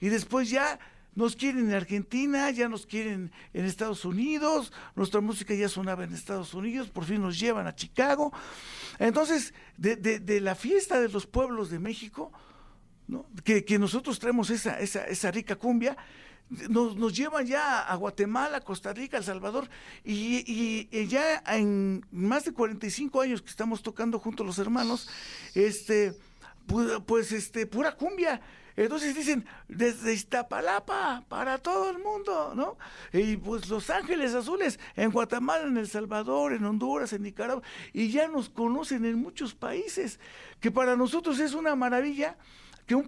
y después ya nos quieren en Argentina, ya nos quieren en Estados Unidos, nuestra música ya sonaba en Estados Unidos, por fin nos llevan a Chicago. Entonces, de, de- de la fiesta de los pueblos de México, ¿no? que, nosotros traemos esa, esa, esa rica cumbia, nos, llevan ya a Guatemala, Costa Rica, El Salvador, y, ya en más de 45 años que estamos tocando juntos los hermanos, este, pu- pues este, pura cumbia. Entonces dicen, desde Iztapalapa, para todo el mundo, ¿no? Y pues Los Ángeles Azules, en Guatemala, en El Salvador, en Honduras, en Nicaragua, y ya nos conocen en muchos países, que para nosotros es una maravilla que un,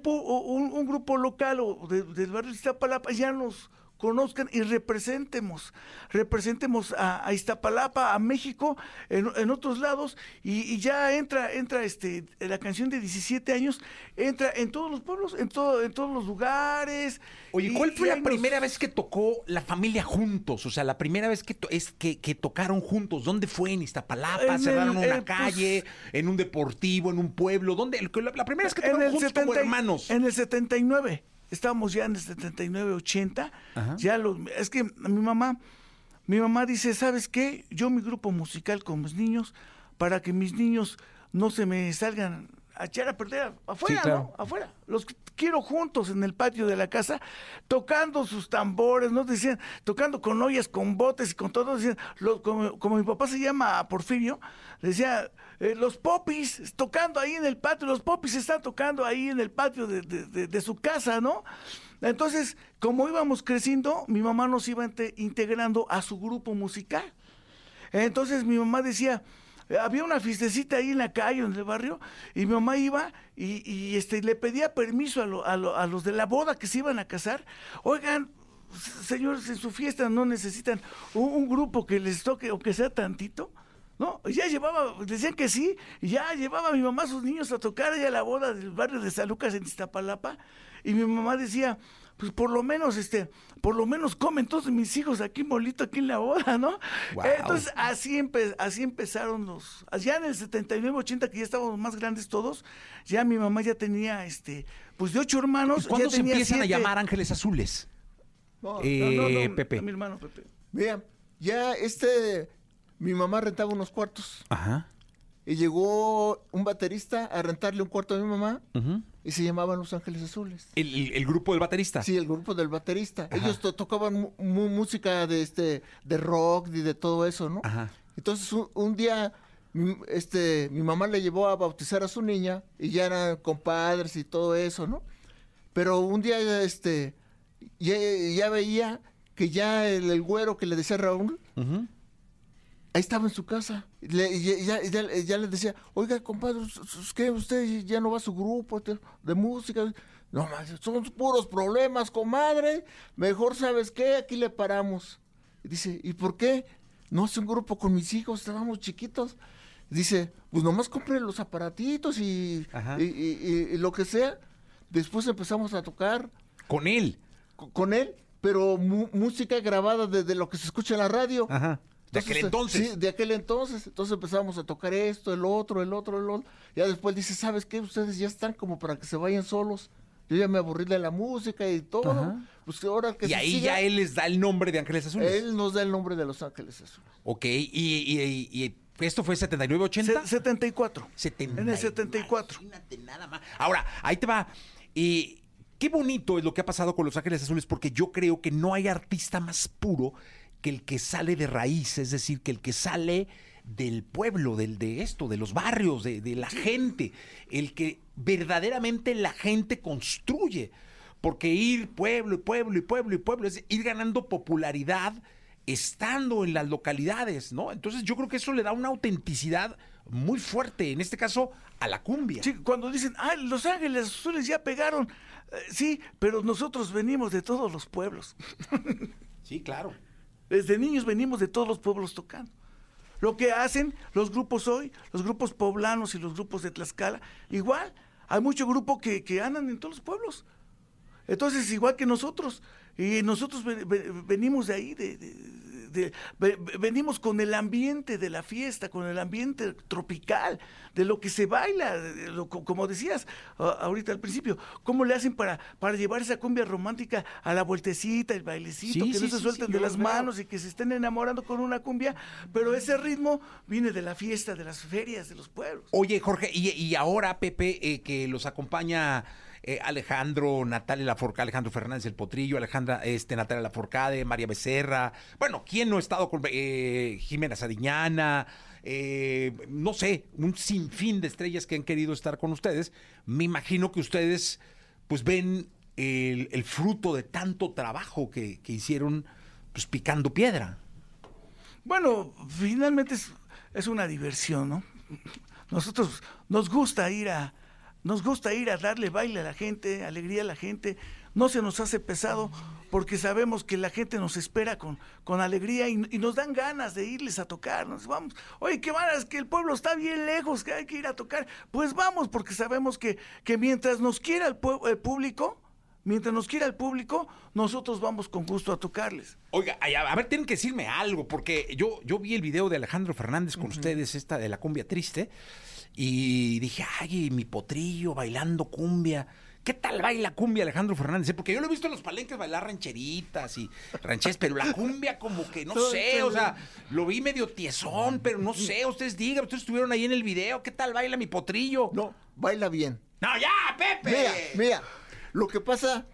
grupo local o de- del barrio de Iztapalapa ya nos conozcan y representemos, representemos a, a Iztapalapa, a México, en, en otros lados, y, y ya entra, entra este, la canción de 17 años, entra en todos los pueblos, en todo, en todos los lugares. Oye, ¿cuál y fue la nos- primera vez que tocó la familia juntos? O sea, la primera vez que, to- es que, que tocaron juntos. ¿Dónde fue? ¿En Iztapalapa? En ¿Cerraron el- una eh, pues- calle? ¿En un deportivo? ¿En un pueblo? ¿Dónde? La, la primera vez que tocaron juntos como 70 y- hermanos. En el 79. Estábamos ya en el 79, 80. Ajá. Ya los, es que mi mamá, mi mamá dice, ¿sabes qué? Yo mi grupo musical con mis niños, para que mis niños no se me salgan a echar a perder afuera, Sí, claro. ¿no? Afuera. Los quiero juntos en el patio de la casa, tocando sus tambores, ¿no? Decían, tocando con ollas, con botes y con todo. Decían, lo- como, como mi papá se llama Porfirio, decía, eh, los popis tocando ahí en el patio, los popis están tocando ahí en el patio de, de- su casa, ¿no? Entonces, como íbamos creciendo, mi mamá nos iba inte- integrando a su grupo musical. Entonces mi mamá decía, eh, había una fiestecita ahí en la calle, en el barrio, y mi mamá iba y, y, este, le pedía permiso a, lo- a lo- a los de la boda que se iban a casar. Oigan, señores, en su fiesta no necesitan un grupo que les toque, o que sea tantito. No, ya llevaba, decían que sí, y ya llevaba a mi mamá a sus niños a tocar allá a la boda del barrio de San Lucas en Iztapalapa, y mi mamá decía, pues por lo menos, este, por lo menos comen todos mis hijos aquí molito, aquí en la boda, ¿no? Entonces, así, empe- así empezaron los, ya en el 79, 80, que ya estábamos más grandes todos, ya mi mamá ya tenía, este, pues de ocho hermanos. ¿Y cuándo ya se tenía empiezan a llamar Ángeles Azules? No, Eh, Pepe. Mi hermano Pepe. Mira, ya este, mi mamá rentaba unos cuartos Ajá. y llegó un baterista a rentarle un cuarto a mi mamá Ujú. y se llamaban Los Ángeles Azules. ¿El, el- el grupo del baterista? Sí, el grupo del baterista. Ajá. Ellos to- tocaban música de este, de rock y de todo eso, ¿no? Ajá. Entonces un, un día, mi, este, mi mamá le llevó a bautizar a su niña y ya eran compadres y todo eso, ¿no? Pero un día, este, ya, ya veía que ya el, el güero que le decía Raúl, Ujú. Ahí estaba en su casa. Le- y ya, ya- ya- ya le decía, oiga, compadre, ¿es que usted ya no va a su grupo de, música? No, más, son puros problemas, comadre. Mejor, ¿sabes qué? Aquí le paramos. Dice, ¿y por qué? No hace un grupo con mis hijos, estábamos chiquitos. Dice, pues nomás compré los aparatitos y, Ajá. y, y- y lo que sea. Después empezamos a tocar Con él. co- con él, pero música grabada de, de lo que se escucha en la radio. Ajá. De aquel entonces. Sí, de aquel entonces. Entonces empezamos a tocar esto, el otro, el otro, el otro. Ya después dice, ¿sabes qué? Ustedes ya están como para que se vayan solos. Yo ya me aburrí de la música y todo. Ajá. Pues ahora que Y ahí siga, ya él les da el nombre de Ángeles Azules. él nos da el nombre de Los Ángeles Azules. Ok, y, y- y- y esto fue 79, 80. Se- 74. 70. En el 74. Imagínate nada más. Ahora, ahí te va. Eh, qué bonito es lo que ha pasado con Los Ángeles Azules, porque yo creo que no hay artista más puro que el que sale de raíz, es decir, que el que sale del pueblo, del, de esto, de los barrios, de, de la gente, el que verdaderamente la gente construye. Porque ir pueblo y pueblo y pueblo y pueblo es ir ganando popularidad estando en las localidades, ¿no? Entonces yo creo que eso le da una autenticidad muy fuerte, en este caso a la cumbia. Sí, cuando dicen, ah, Los Ángeles Azules ya pegaron. Eh, sí, pero nosotros venimos de todos los pueblos. Sí, claro. Desde niños venimos de todos los pueblos tocando. Lo que hacen los grupos hoy, los grupos poblanos y los grupos de Tlaxcala, igual, hay mucho grupo que, que andan en todos los pueblos. Entonces, igual que nosotros, y nosotros ve- ve- venimos de ahí, de, de- de- venimos con el ambiente de la fiesta, con el ambiente tropical, de lo que se baila, de lo- co- como decías ahorita al principio, cómo le hacen para, para llevar esa cumbia romántica a la vueltecita, el bailecito, Sí, que sí, no se sí, suelten de las manos y que se estén enamorando con una cumbia, pero ese ritmo viene de la fiesta, de las ferias, de los pueblos. Oye, Jorge, y, y ahora, Pepe, eh, que los acompaña eh, Alejandro, Natalia Laforcade, Alejandro Fernández el Potrillo, Alejandra, este, Natalia Laforcade, María Becerra, bueno, ¿quién no ha estado con eh, Jimena Sadiñana? Eh, no sé, un sinfín de estrellas que han querido estar con ustedes. Me imagino que ustedes, pues, ven el, el fruto de tanto trabajo que, que hicieron, pues, picando piedra. Bueno, finalmente es, es una diversión, ¿no? Nosotros nos gusta ir a nos gusta ir a darle baile a la gente, alegría a la gente. No se nos hace pesado porque sabemos que la gente nos espera con, con alegría y, y nos dan ganas de irles a tocar. Nos vamos, oye, que van, es que el pueblo está bien lejos, que hay que ir a tocar. Pues vamos, porque sabemos que, que mientras nos quiera el, el público, mientras nos quiera el público, nosotros vamos con gusto a tocarles. Oiga, a ver, tienen que decirme algo, porque yo, yo vi el video de Alejandro Fernández con ustedes, esta de la cumbia triste, y dije, ay, mi potrillo bailando cumbia. ¿Qué tal baila cumbia Alejandro Fernández? Porque yo lo he visto en los palenques bailar rancheritas y rancheras, pero la cumbia como que no sé, o sea, lo vi medio tiesón, pero no sé, ustedes digan, ustedes estuvieron ahí en el video, ¿qué tal baila mi potrillo? No, baila bien. No, ya, Pepe. Mira, mira, lo que pasa,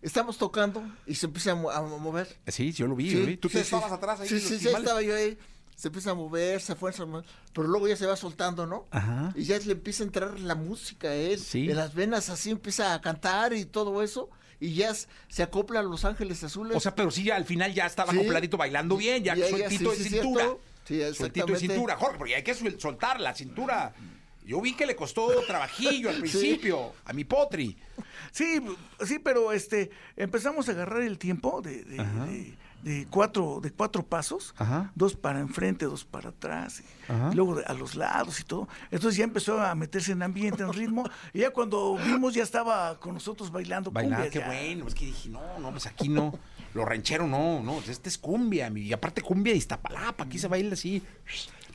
estamos tocando y se empieza a, mo- a mover. Sí, yo lo vi, yo lo vi. Tú te sí, estabas sí. atrás ahí. Sí, sí, sí, estaba yo ahí. Se empieza a mover, se fue, se fue, pero luego ya se va soltando, ¿no? Ajá. Y ya le empieza a entrar la música él. Sí. En las venas así empieza a cantar y todo eso. Y ya se acopla a Los Ángeles Azules. O sea, pero sí, ya al final ya estaba Sí. acopladito bailando bien, ya, Ya, ya, sueltito sí, de sí, cintura. cierto. Sí, sueltito de exactamente. cintura, Jorge, porque hay que soltar la cintura. Yo vi que le costó trabajillo al Sí. principio, a mi potri. Sí, sí, pero este empezamos a agarrar el tiempo de, de- de- de cuatro de cuatro pasos, Ajá. dos para enfrente, dos para atrás, y luego de- a los lados y todo. Entonces ya empezó a meterse en ambiente, en ritmo, y ya cuando vimos ya estaba con nosotros bailando Bailar, cumbia, qué ya. bueno. Es que dije, no, no, pues aquí no. Lo ranchero no, no, este es cumbia. Y aparte cumbia de Iztapalapa, aquí se baila así.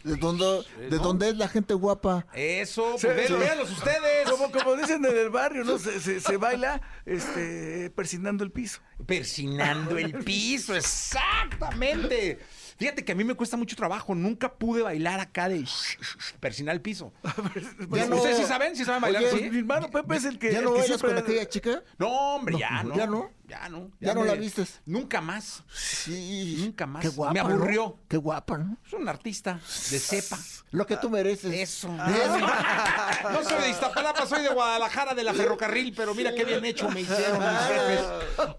¿De dónde, de dónde es la gente guapa? Eso, pues sí. véanlos ustedes. Como, como dicen en el barrio, ¿no? Se, se- se baila este, persinando el piso. Persinando el piso, exactamente. Fíjate que a mí me cuesta mucho trabajo. Nunca pude bailar acá de persinar el piso. Ya no- ¿Ustedes sí saben? ¿Sí saben bailar Oye, así? Mi hermano Pepe es el que. ¿Ya no que bailas siempre- con aquella chica? No, hombre, No, ya no. ¿ya no? Ya no. ¿Ya no me- la vistes? Nunca más. Sí. Nunca más. Qué guapa, me ¿no? aburrió. Qué guapa, ¿no? Es un artista de cepa. Lo que tú mereces. Eso. No soy de Iztapalapa, soy de Guadalajara, de la ferrocarril, pero mira qué bien hecho me hicieron mis jefes.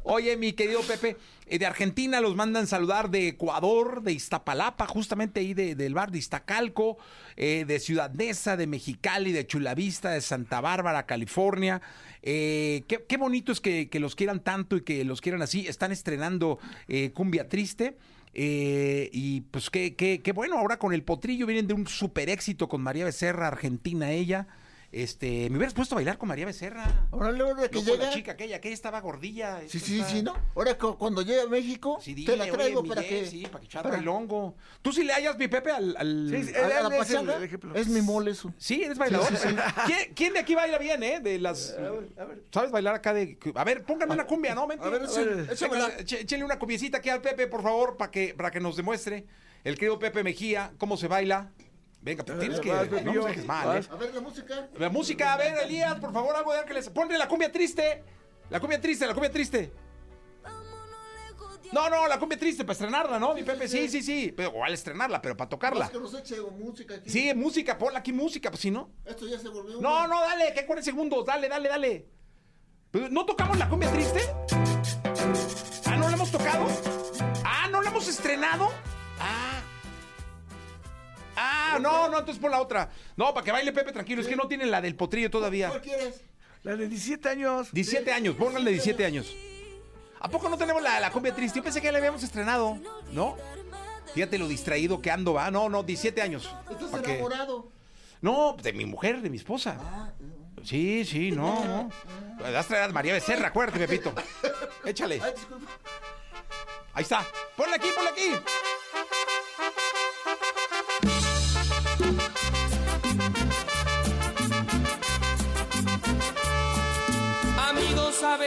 Oye, mi querido Pepe, eh, de Argentina los mandan saludar de Ecuador, de Iztapalapa, justamente ahí de- del bar de Iztacalco, eh, de Ciudad Neza, de Mexicali, de Chulavista, de Santa Bárbara, California. Eh, qué, bonito es que, que los quieran tanto y que los quieran así. Están estrenando eh, Cumbia Triste. Eh, y pues qué, qué, qué bueno, ahora con el potrillo vienen de un super éxito con María Becerra, Argentina ella. Este, me hubieras puesto a bailar con María Becerra. Órale, ahora que No con la llega. chica aquella, aquella estaba gordilla. Sí, esta sí, está- sí, ¿no? Ahora cu- cuando llegue a México, Sí, te dile, la oye, traigo para Jess, que... Sí, para que para- bailongo. ¿Tú sí le hallas, mi Pepe, al... al- Sí, sí, a, a él la es el- pachanga, el ejemplo. es mi mole eso. Sí, eres bailador. Sí, sí, sí. ¿Quién, quién de aquí baila bien, eh? De las... ¿Sabes bailar acá de...? A ver, póngame una cumbia, ¿no? Vente. a ver, échale una cumbiecita aquí al Pepe, por favor, para que, para que nos demuestre el querido Pepe Mejía cómo se baila. Venga, pues tienes que... vas, No nos dejes mal, ¿eh? A ver la música. La música, a ver, Elías, por favor, algo de Ángeles. Ponle la cumbia triste. La cumbia triste, la cumbia triste. No, no, la cumbia triste para estrenarla, ¿no? Mi Pepe, sí, sí, sí. Pero, o al estrenarla, pero para tocarla. Más que nos eche música aquí. Sí, música, ponla aquí música, pues si no. Esto ya se volvió. No, no, dale, que 40 segundos, dale, dale, dale. Pero, ¿No tocamos la cumbia triste? Ah, ¿no la hemos tocado? Ah, ¿no la hemos estrenado? Ah. Ah, no, no, entonces pon la otra. No, para que baile Pepe tranquilo, es que no tienen la del potrillo todavía. ¿Cuál quieres? La de 17 años. 17 años, pónganle 17 años. ¿A poco no tenemos la, la cumbia triste? Yo pensé que ya la habíamos estrenado, ¿no? Fíjate lo distraído que ando, va. No, no, 17 años. Estás enamorado. No, de mi mujer, de mi esposa. Sí, sí, no, no. Das traer a María Becerra, acuérdate, Pepito. Échale. Ay, disculpa. Ahí está. Ponle aquí, ponle aquí.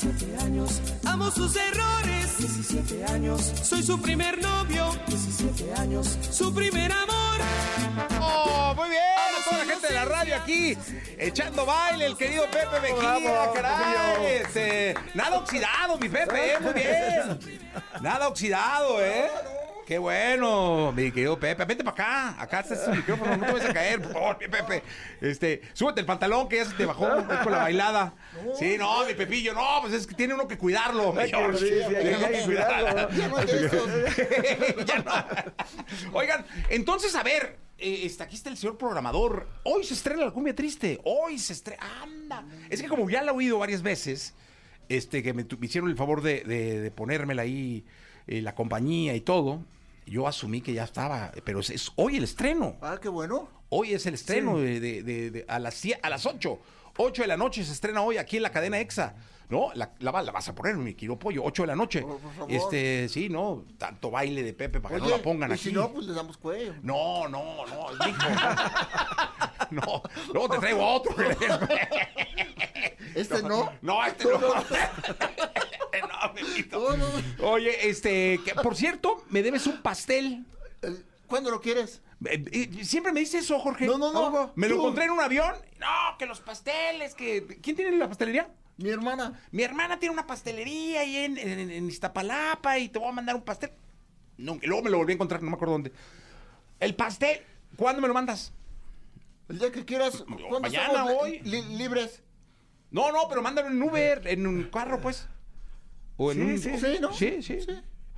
17 años. Amo sus errores, 17 años. Soy su primer novio, 17 años. Su primer amor. ¡Oh, muy bien! Toda la gente de la radio aquí, echando baile, el querido Pepe Mejía, caray. Este, nada oxidado, mi Pepe, eh, muy bien. Nada oxidado, ¿eh? Qué bueno, mi querido Pepe. Vente para acá. Acá está su micrófono. No te vayas a caer, por favor, mi Pepe. Este, súbete el pantalón que ya se te bajó con la bailada. Sí, no, mi Pepillo, no, pues es que tiene uno que cuidarlo, Hay que- George. sí, sí, hay- Tiene uno hay que cuidarlo. Ya no. Ya no. Oigan, entonces, a ver, eh, este, aquí está el señor programador. Hoy se estrena la cumbia triste. Hoy se estrena. ¡Anda! Es que como ya la he oído varias veces, este, que me hicieron el favor de, de- de ponérmela ahí, eh, la compañía y todo, yo asumí que ya estaba. Pero es, es hoy el estreno. Ah, qué bueno. Hoy es el estreno de, de- de- de- a, las, cie- a las 8. 8 de la noche se estrena hoy aquí en la cadena EXA. ¿No? La, la, va- la vas a poner, mi querido pollo. 8 de la noche. Por- por favor. Este, sí, no. Tanto baile de Pepe para que no la pongan y aquí. si no, pues le damos cuello. No, no, no, mijo. No, luego te traigo otro. Este no. No, este no. No. Oye, este, que, por cierto, me debes un pastel. ¿Cuándo lo quieres? Eh, eh, Siempre me dice eso, Jorge. No, no, no. Me lo encontré en un avión. No, que los pasteles, que... ¿Quién tiene la pastelería? Mi hermana. Mi hermana tiene una pastelería ahí en, en- en Iztapalapa y te voy a mandar un pastel. No, luego me lo volví a encontrar, no me acuerdo dónde. El pastel, ¿cuándo me lo mandas? El día que quieras. ¿Cuándo Mañana, hoy. li- libres. No, no, pero mándalo en Uber, en un carro, pues. O en Sí, un... sí, sí, ¿no? Sí, sí.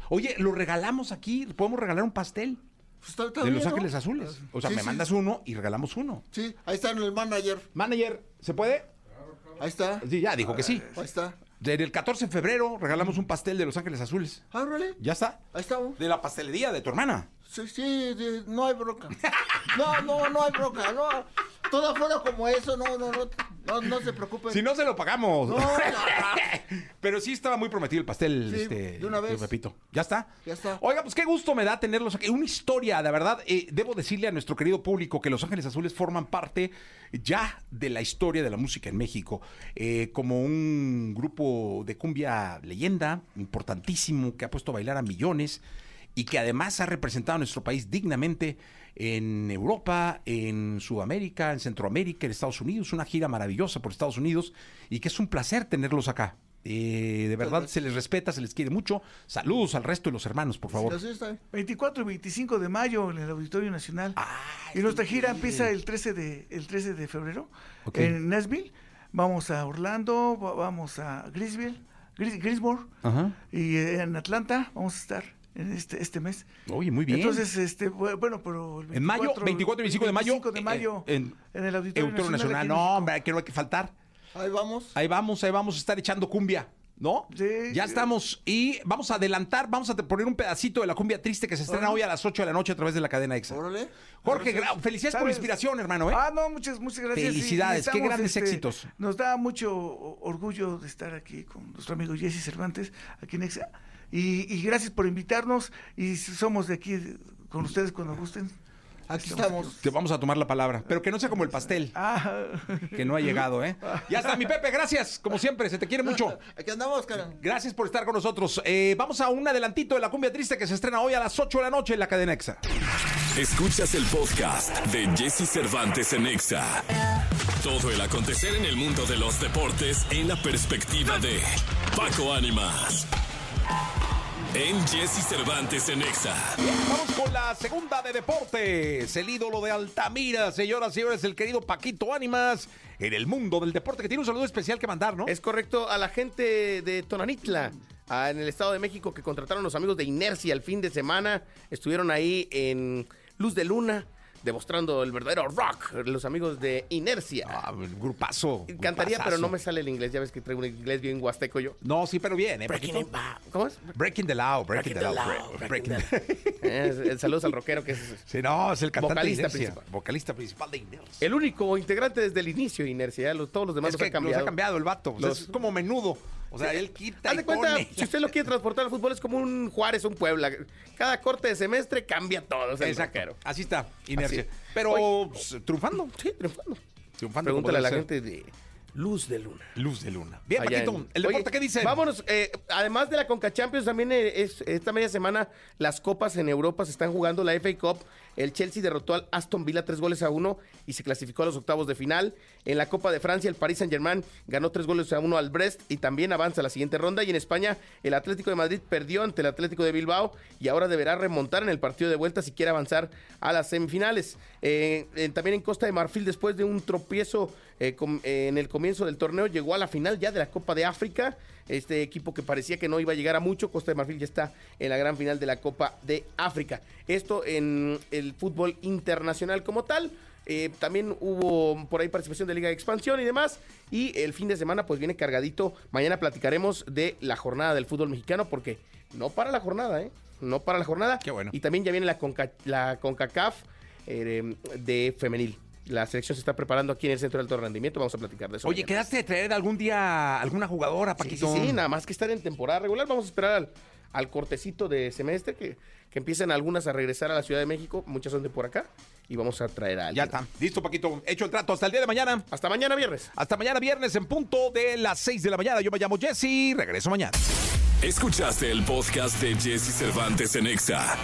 Oye, lo regalamos aquí, podemos regalar un pastel está de bien, Los ¿no? Ángeles Azules. O sea, Sí, me sí. mandas uno y regalamos uno. Sí, ahí está en el manager. Manager, ¿se puede? Ahí está. Sí, ya dijo que sí. Ahí está. Del 14 de febrero regalamos un pastel de Los Ángeles Azules. Ábrele. ¿Ya está? Ahí estamos. De la pastelería de tu hermana. Sí, sí, sí, no hay bronca. No, no, no hay bronca. No, todo afuera como eso, no, no, no, no, no se preocupen. Si no se lo pagamos. No, no, Pero sí estaba muy prometido el pastel, Sí, este, de una vez. Repito. ¿Ya está? Ya está. Oiga, pues qué gusto me da tenerlos aquí. Una historia, de verdad. eh, debo decirle a nuestro querido público que Los Ángeles Azules forman parte ya de la historia de la música en México. eh, como un grupo de cumbia leyenda, importantísimo, que ha puesto a bailar a millones y que además ha representado a nuestro país dignamente en Europa, en Sudamérica, en Centroamérica, en Estados Unidos. Una gira maravillosa por Estados Unidos y que es un placer tenerlos acá. Eh, de verdad se les respeta, se les quiere mucho. Saludos al resto de los hermanos, por favor. Así está. 24 y 25 de mayo en el Auditorio Nacional. y nuestra gira empieza el 13 de, el 13 de febrero en Nashville. Vamos a Orlando, va- vamos a Greensville, Gris- Greensboro Ajá. y eh, en Atlanta vamos a estar en este, este mes. Oye, muy bien. Entonces, este, bu- bueno, pero... el en mayo, 24 y 25 de mayo. 25 de mayo eh, en, en el Auditorio, Nacional. No, hombre, que no hay que faltar. Ahí vamos. Ahí vamos, ahí vamos a estar echando cumbia, ¿no? ya sí. estamos. Y vamos a adelantar, vamos a poner un pedacito de la cumbia triste que se estrena Órale. hoy a las 8 de la noche a través de la cadena EXA. Jorge, gra- felicidades por la inspiración, hermano, ¿eh? Ah, no, muchas, muchas gracias. Felicidades, qué estamos, grandes este, éxitos. Nos da mucho orgullo de estar aquí con nuestro amigo Jesse Cervantes, aquí en Exa. Y, y gracias por invitarnos. Y somos de aquí con ustedes cuando gusten. Aquí estamos. Te vamos a tomar la palabra, pero que no sea como el pastel, Ah, que no ha llegado, ¿eh? Ya está, mi Pepe, gracias. Como siempre, se te quiere mucho. Aquí andamos, cara. Gracias por estar con nosotros. Eh, vamos a un adelantito de la cumbia triste que se estrena hoy a las 8 de la noche en la cadena Exa. Escuchas el podcast de Jesse Cervantes en Exa. Todo el acontecer en el mundo de los deportes en la perspectiva de Paco Ánimas. En Jesse Cervantes en Exa. Vamos con la segunda de deportes. El ídolo de Altamira, señoras y señores, el querido Paquito Ánimas, en el mundo del deporte, que tiene un saludo especial que mandar, ¿no? Es correcto a la gente de Tonanitla, en el Estado de México, que contrataron los amigos de Inercia el fin de semana. Estuvieron ahí en Luz de Luna, demostrando el verdadero rock, los amigos de Inercia. Ah, el grupazo. Cantaría, grupazazo. pero no me sale el inglés. Ya ves que traigo un inglés bien huasteco yo. No, sí, pero bien, ¿eh? Breaking. ¿Cómo es? Breaking the law, breaking, Breaking the the law. law, bre- breaking breaking the- el saludos al rockero que es Sí, no, es el cantante Vocalista de Inercia, principal. Vocalista principal de Inercia. el único integrante desde el inicio de Inercia. los- todos los demás Es los que ha cambiado. los ha cambiado el vato. o sea, Los- Es como menudo. O sea, él quita Haz de cuenta, pone. si usted lo quiere transportar al fútbol, es como un Juárez, un Puebla. Cada corte de semestre cambia todo. Exacto. Así está, Inercia. Así. Pero Oye. pues, triunfando. Sí, triunfando. Triunfando. Pregúntale a la ser. gente de Luz de Luna. Luz de luna. Bien, Allá Paquito, en- el deporte, Oye, ¿qué dice? Vámonos, eh, además de la Conca Champions, también eh, es, esta media semana las copas en Europa se están jugando. La FA Cup, el Chelsea derrotó al Aston Villa tres goles a uno y se clasificó a los octavos de final. En la Copa de Francia, el Paris Saint Germain ganó tres goles a uno al Brest y también avanza a la siguiente ronda. Y en España, el Atlético de Madrid perdió ante el Atlético de Bilbao y ahora deberá remontar en el partido de vuelta si quiere avanzar a las semifinales. Eh, también en Costa de Marfil, después de un tropiezo eh, eh, en el comienzo del torneo, llegó a la final ya de la Copa de África. Este equipo que parecía que no iba a llegar a mucho, Costa de Marfil ya está en la gran final de la Copa de África. Esto en el fútbol internacional como tal. Eh, también hubo por ahí participación de Liga de Expansión y demás. Y el fin de semana pues viene cargadito. Mañana platicaremos de la jornada del fútbol mexicano porque no para la jornada, ¿eh? No para la jornada. Qué bueno. Y también ya viene la, Conca- la CONCACAF eh, de femenil. La selección se está preparando aquí en el Centro de Alto Rendimiento. Vamos a platicar de eso. Oye, mañana. ¿quedaste de traer algún día alguna jugadora, Paquito? sí, sí, nada más que estar en temporada regular. Vamos a esperar al, al cortecito de semestre que, que empiecen algunas a regresar a la Ciudad de México. Muchas son de por acá. Y vamos a traer a Ya alguien. está. Listo, Paquito. Hecho el trato. Hasta el día de mañana. Hasta mañana viernes. Hasta mañana viernes en punto de las 6 de la mañana. Yo me llamo Jesse. Regreso mañana. Escuchaste el podcast de Jesse Cervantes en Exa.